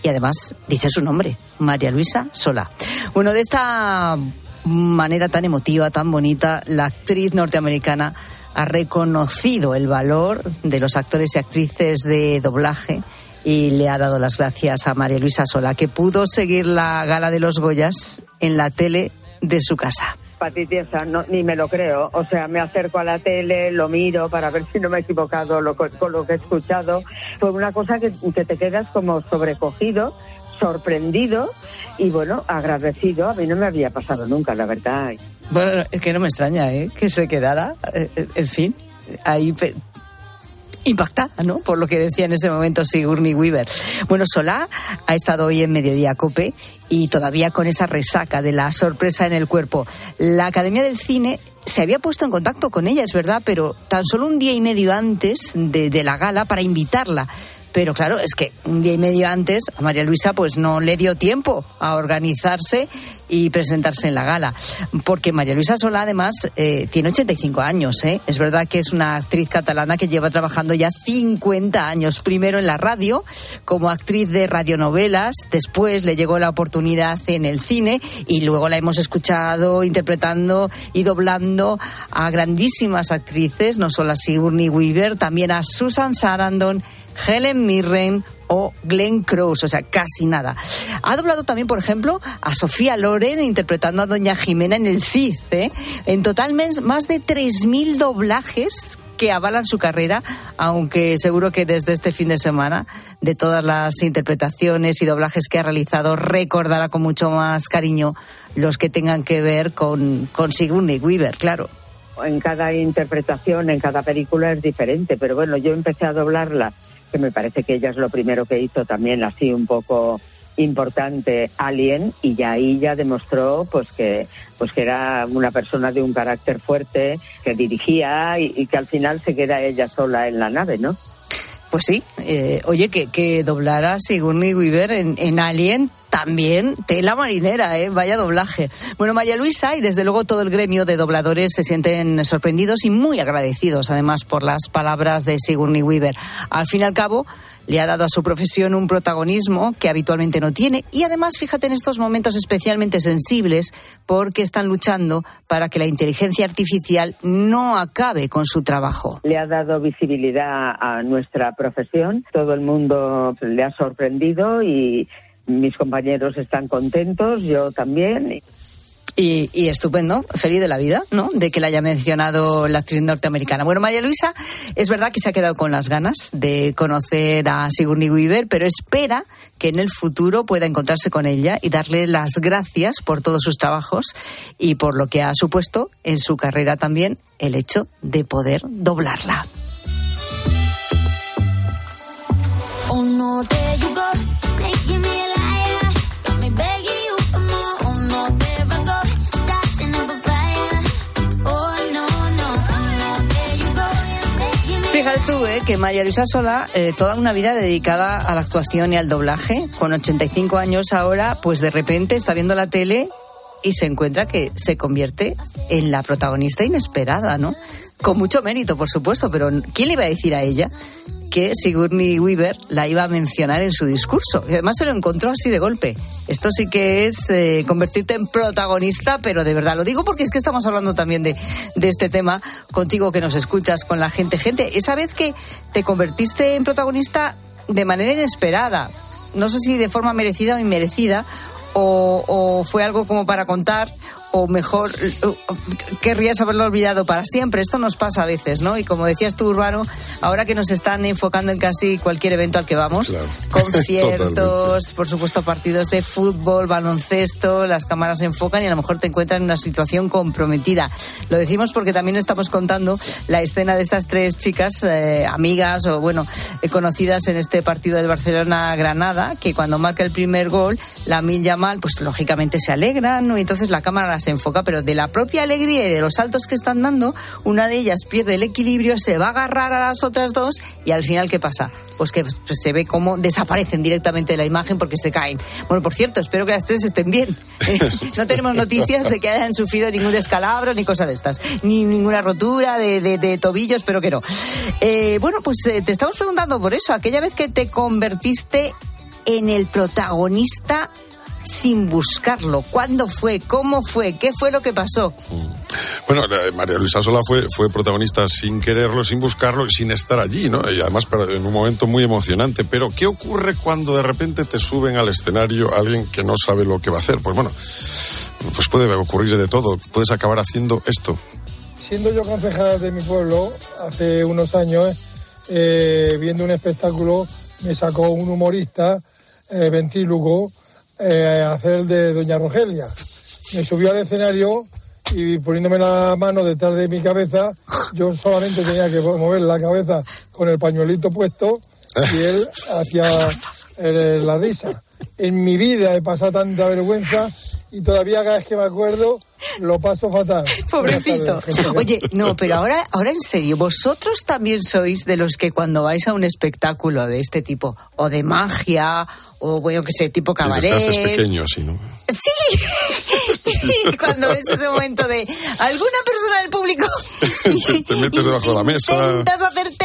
Y además dice su nombre, María Luisa Sola. Bueno, de esta manera tan emotiva, tan bonita, la actriz norteamericana ha reconocido el valor de los actores y actrices de doblaje y le ha dado las gracias a María Luisa Sola, que pudo seguir la gala de los Goyas en la tele de su casa. Patitiesa, no, ni me lo creo. O sea, me acerco a la tele, lo miro para ver si no me he equivocado con lo que he escuchado. Fue una cosa que, que te quedas como sobrecogido, sorprendido y bueno, agradecido. A mí no me había pasado nunca, la verdad. Bueno, es que no me extraña ¿eh? que se quedara, eh, eh, en fin, ahí impactada, ¿no? Por lo que decía en ese momento Sigourney Weaver. Bueno, Solá ha estado hoy en Mediodía Cope y todavía con esa resaca de la sorpresa en el cuerpo. La Academia del Cine se había puesto en contacto con ella, es verdad, pero tan solo un día y medio antes de, de la gala para invitarla. Pero claro, es que un día y medio antes a María Luisa pues no le dio tiempo a organizarse y presentarse en la gala. Porque María Luisa Solá además eh, tiene 85 años. ¿eh? Es verdad que es una actriz catalana que lleva trabajando ya 50 años. Primero en la radio como actriz de radionovelas, después le llegó la oportunidad en el cine y luego la hemos escuchado interpretando y doblando a grandísimas actrices, no solo a Sigourney Weaver, también a Susan Sarandon, Helen Mirren o Glenn Close, o sea, casi nada. Ha doblado también, por ejemplo, a Sofía Loren interpretando a Doña Jimena en el CID. ¿eh? En total, más de 3.000 doblajes que avalan su carrera, aunque seguro que desde este fin de semana, de todas las interpretaciones y doblajes que ha realizado, recordará con mucho más cariño los que tengan que ver con, con Sigourney Weaver, claro. En cada interpretación, en cada película es diferente, pero bueno, yo empecé a doblarla me parece que ella es lo primero que hizo también así un poco importante Alien y ya ahí ya demostró pues que pues que era una persona de un carácter fuerte que dirigía y, que al final se queda ella sola en la nave, ¿no? Pues sí, eh, oye, que, que doblara Sigourney Weaver en, en Alien también tela marinera, ¿eh? vaya doblaje. Bueno, María Luisa y desde luego todo el gremio de dobladores se sienten sorprendidos y muy agradecidos además por las palabras de Sigourney Weaver. Al fin y al cabo, le ha dado a su profesión un protagonismo que habitualmente no tiene y además fíjate en estos momentos especialmente sensibles porque están luchando para que la inteligencia artificial no acabe con su trabajo. Le ha dado visibilidad a nuestra profesión, todo el mundo le ha sorprendido y mis compañeros están contentos, yo también. Y, estupendo, feliz de la vida, ¿no? De que la haya mencionado la actriz norteamericana. Bueno, María Luisa, es verdad que se ha quedado con las ganas de conocer a Sigourney Weaver, pero espera que en el futuro pueda encontrarse con ella y darle las gracias por todos sus trabajos y por lo que ha supuesto en su carrera también el hecho de poder doblarla. Oh, tuve que María Luisa Sola, eh, toda una vida dedicada a la actuación y al doblaje, con 85 años ahora, pues de repente está viendo la tele y se encuentra que se convierte en la protagonista inesperada, ¿no? Con mucho mérito, por supuesto, pero ¿quién le iba a decir a ella que Sigourney Weaver la iba a mencionar en su discurso. Y además se lo encontró así de golpe. Esto sí que es eh, convertirte en protagonista, pero de verdad lo digo porque es que estamos hablando también de, de este tema contigo que nos escuchas, con la gente. Gente, esa vez que te convertiste en protagonista de manera inesperada, no sé si de forma merecida o inmerecida, o, o fue algo como para contar, o mejor querrías haberlo olvidado para siempre. Esto nos pasa a veces, ¿no? Y como decías tú, Urbano, ahora que nos están enfocando en casi cualquier evento al que vamos, conciertos, por supuesto partidos de fútbol, baloncesto, las cámaras se enfocan y a lo mejor te encuentras en una situación comprometida. Lo decimos porque también estamos contando la escena de estas tres chicas, eh, amigas o bueno, eh, conocidas en este partido del Barcelona-Granada, que cuando marca el primer gol, la Mil Yamal, pues lógicamente se alegran, ¿no? Y entonces la cámara se enfoca, pero de la propia alegría y de los saltos que están dando, una de ellas pierde el equilibrio, se va a agarrar a las otras dos y al final, ¿qué pasa? Pues que pues, se ve cómo desaparecen directamente de la imagen porque se caen. Bueno, por cierto, espero que las tres estén bien. no tenemos noticias de que hayan sufrido ningún descalabro ni cosa de estas, ni ninguna rotura de, de, tobillo, espero que no. Eh, bueno, pues eh, te estamos preguntando por eso, aquella vez que te convertiste en el protagonista sin buscarlo. ¿Cuándo fue? ¿Cómo fue? ¿Qué fue lo que pasó? Bueno, María Luisa Sola fue, fue protagonista sin quererlo, sin buscarlo y sin estar allí, ¿no? Y además en un momento muy emocionante. Pero, ¿qué ocurre cuando de repente te suben al escenario alguien que no sabe lo que va a hacer? Pues bueno, pues puede ocurrir de todo. Puedes acabar haciendo esto. Siendo yo concejal de mi pueblo, hace unos años, eh, viendo un espectáculo, me sacó un humorista, eh, ventrílogo, eh, hacer de Doña Rogelia. Me subió al escenario y poniéndome la mano detrás de mi cabeza, yo solamente tenía que mover la cabeza con el pañuelito puesto y él hacía la risa. En mi vida he pasado tanta vergüenza y todavía cada vez que me acuerdo lo paso fatal. Pobrecito. Oye, no, pero ahora, ahora en serio, vosotros también sois de los que cuando vais a un espectáculo de este tipo, o de magia, o bueno, que sé, tipo cabaret. haces pequeño, así, ¿no? Sí. cuando ves ese momento de alguna persona del público. te metes debajo de la mesa. Intentas hacerte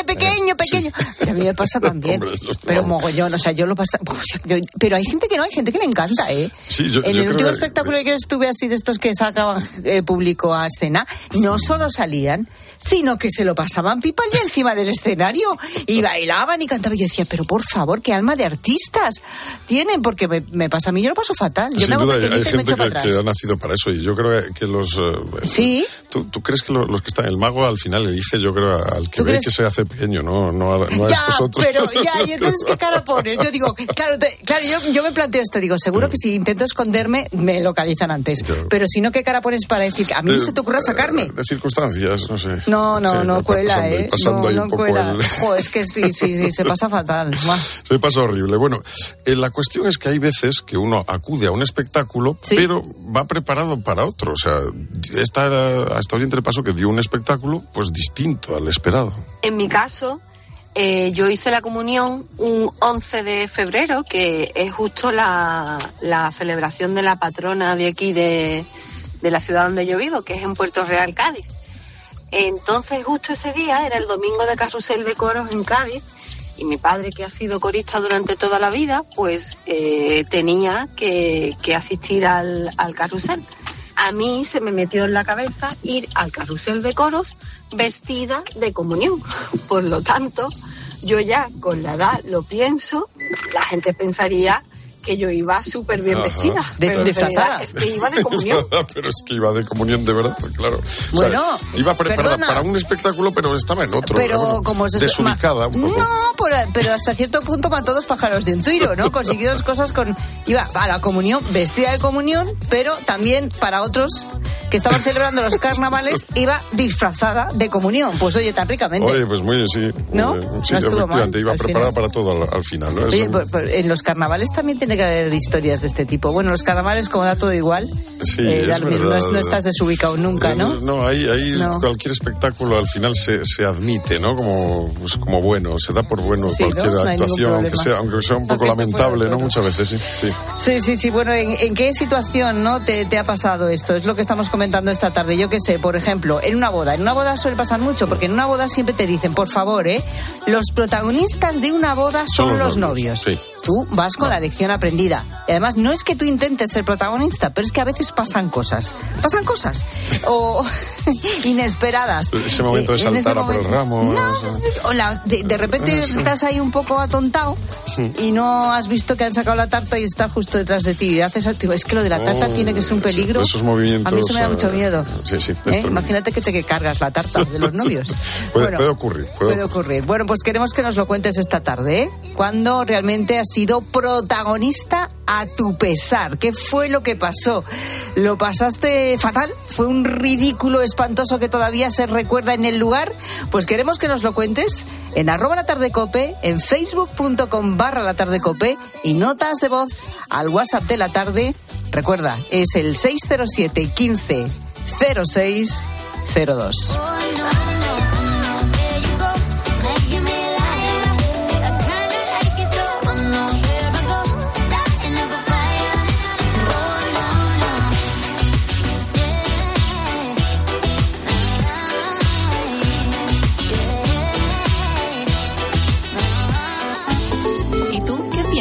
pequeño, a mí me pasa también. pero mogollón, o sea, yo lo paso. Pero hay gente que no, hay gente que le encanta, ¿eh? Sí, yo, en yo el último que- espectáculo que yo estuve así de estos que sacaban eh, público a escena, no solo salían, sino que se lo pasaban pipa allí encima del escenario y bailaban y cantaban. Y yo decía, pero por favor, qué alma de artistas tienen, porque me, me pasa a mí, yo lo paso fatal. Yo Sin me hago duda, hay, hay y me gente para que, atrás. que ha nacido para eso y yo creo que los... eh, Sí. ¿tú, tú crees que lo- los que están... El mago al final elige, yo creo, al que ¿Tú ve crees? que se hace pequeño, no, no, a, no a Ya, estos otros. pero ya, y entonces qué cara pones. Yo digo, claro, te- claro yo, yo me planteo esto, digo, seguro que si intento esconderme me localizan antes. Pero si no, ¿qué cara pones para decir a mí De- se te ocurra sacarme? De circunstancias, no sé. No, no, Sí, no cuela, pasando, ¿eh? pasando no, ahí no un poco cuela. el- Jo, es que sí, sí, sí, se pasa fatal. Se pasa horrible. Bueno, eh, la cuestión es que hay veces que uno acude a un espectáculo, pero va preparado para otro. O sea, esta, a esta oyente le pasó que dio un espectáculo pues distinto al esperado. En mi caso, eh, yo hice la comunión un 11 de febrero, que es justo la, la celebración de la patrona de aquí, de, de la ciudad donde yo vivo, que es en Puerto Real, Cádiz. Entonces, justo ese día era el domingo de carrusel de coros en Cádiz. Y mi padre, que ha sido corista durante toda la vida, pues eh, tenía que, asistir al carrusel. A mí se me metió en la cabeza ir al carrusel de coros vestida de comunión. Por lo tanto, yo ya con la edad lo pienso, la gente pensaría que yo iba súper bien Ajá. vestida. De- pero disfrazada. Es que iba de comunión. pero es que iba de comunión de verdad, claro. O sea, Bueno, iba preparada perdona. para un espectáculo, pero estaba en otro. Pero bueno, como se desubicada un poco. No, por- pero hasta cierto punto mató dos pájaros de un tiro, ¿no? Consiguió dos cosas con. Iba a la comunión, vestida de comunión, pero también para otros que estaban celebrando los carnavales, iba disfrazada de comunión. Pues oye, tan ricamente. Oye, pues muy, sí. ¿No? muy. No Sí, estuvo efectivamente, mal, iba preparada final. para todo al, al final, ¿no? Oye, Eso- por- por- en los carnavales también tiene que haber historias de este tipo. Bueno, los carnavales, como da todo igual, Sí, eh, es no, es- no estás desubicado nunca, ¿no? No, ahí, ahí No. cualquier espectáculo al final se, se admite, ¿no? Como, pues, como bueno, se da por bueno Sí, ¿no? cualquier No actuación, aunque sea, aunque sea un poco lamentable, ¿no? Muchas veces, sí. sí. Sí, sí, sí. Bueno, ¿en, en qué situación no te, te ha pasado esto? Es lo que estamos comentando esta tarde. Yo qué sé, por ejemplo, en una boda. En una boda suele pasar mucho, porque en una boda siempre te dicen, por favor, ¿eh? Los protagonistas de una boda son, los, novios. Sí. Tú vas con la lección aprendida. Y además, no es que tú intentes ser protagonista, pero es que a veces pasan cosas. Pasan cosas. O inesperadas. Ese momento de Eh, en ese saltar a por el momento- ramo. No, o la- de, de repente estás ahí un poco atontado y no has visto que han sacado la tarta y está justo detrás de ti. Y haces, es que lo de la tarta Oh, tiene que ser un peligro. esos movimientos, A mí eso me da mucho eh, miedo. sí, sí, ¿Eh? Imagínate que te que cargas la tarta de los novios. Puede, Bueno, puede ocurrir. Puede Puede ocurrir. Bueno, pues queremos que nos lo cuentes esta tarde, ¿eh? Cuando realmente has sido protagonista a tu pesar. ¿Qué fue lo que pasó? ¿Lo pasaste fatal? ¿Fue un ridículo espantoso que todavía se recuerda en el lugar? Pues queremos que nos lo cuentes en arroba la tarde cope, en facebook.com barra la tarde cope y notas de voz al WhatsApp de la tarde. Recuerda, es el 607 15 06 02.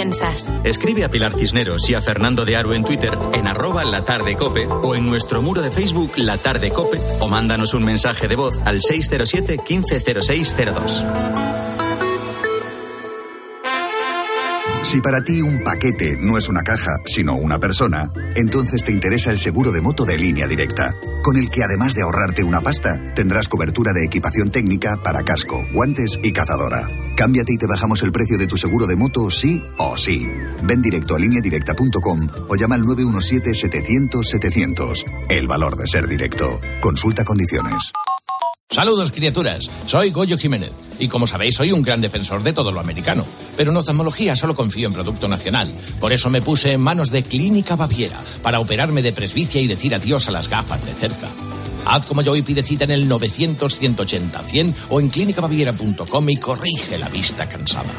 Piensas? Escribe a Pilar Cisneros y a Fernando de Aro en Twitter en arroba la tarde cope o en nuestro muro de Facebook La Tarde Cope o mándanos un mensaje de voz al 607 150602. Si para ti un paquete no es una caja, sino una persona, entonces te interesa el seguro de moto de línea directa, con el que además de ahorrarte una pasta, tendrás cobertura de equipación técnica para casco, guantes y cazadora. Cámbiate y te bajamos el precio de tu seguro de moto sí o sí. Ven directo a lineadirecta.com o llama al 917-700-700. El valor de ser directo. Consulta condiciones. Saludos, criaturas. Soy Goyo Jiménez. Y como sabéis, soy un gran defensor de todo lo americano. Pero en oftalmología solo confío en producto nacional. Por eso me puse en manos de Clínica Baviera para operarme de presbicia y decir adiós a las gafas de cerca. Haz como yo y pide cita en el 900-180-100 o en clínicabaviera.com y corrige la vista cansada.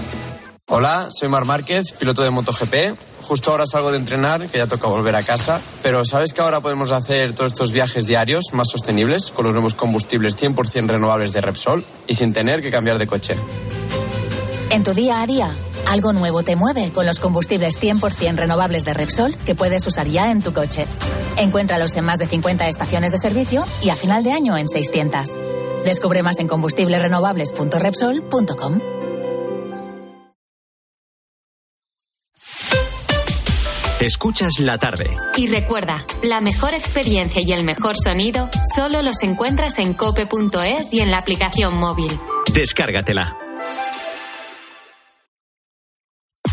Hola, soy Mar Márquez, piloto de MotoGP. Justo ahora salgo de entrenar, que ya toca volver a casa. Pero ¿sabes que ahora podemos hacer todos estos viajes diarios más sostenibles con los nuevos combustibles 100% renovables de Repsol y sin tener que cambiar de coche? En tu día a día, algo nuevo te mueve con los combustibles 100% renovables de Repsol que puedes usar ya en tu coche. Encuéntralos en más de 50 estaciones de servicio y a final de año en 600. Descubre más en combustiblesrenovables.repsol.com. Escuchas la tarde. Y recuerda, la mejor experiencia y el mejor sonido solo los encuentras en cope.es y en la aplicación móvil. Descárgatela.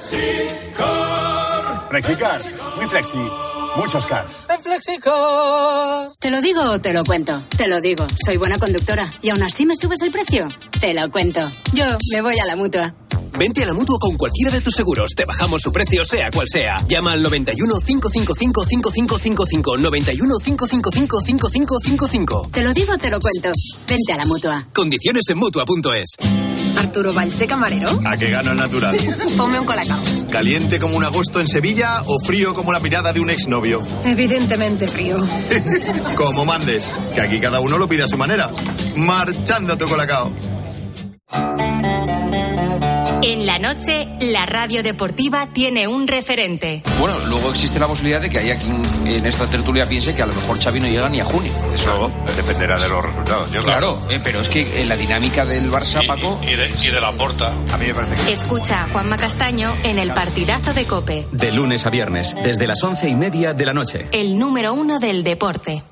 Flexicar. Flexicar, muy flexi, muchos cars. En Flexicar. Te lo digo o te lo cuento. Te lo digo, soy buena conductora. ¿Y aún así me subes el precio? Te lo cuento. Yo me voy a la mutua. Vente a la mutua con cualquiera de tus seguros. Te bajamos su precio, sea cual sea. Llama al 91 555 5555. 91 555 5555. Te lo digo o te lo cuento. Vente a la mutua. Condiciones en mutua.es. Arturo Valls de camarero. A que gano el natural. Ponme un colacao. ¿Caliente como un agosto en Sevilla o frío como la mirada de un exnovio? Evidentemente frío. como mandes, que aquí cada uno lo pide a su manera. Marchando tu colacao. En la noche, la radio deportiva tiene un referente. Bueno, luego existe la posibilidad de que haya quien en esta tertulia piense que a lo mejor Xavi no llega ni a junio. Eso dependerá de los resultados. Yo Claro, eh, pero es que en la dinámica del Barça, Paco... Y de, y de la porta. A mí me parece que... Escucha a Juanma Castaño en el partidazo de Cope, De lunes a viernes, desde las once y media de la noche. el número uno del deporte.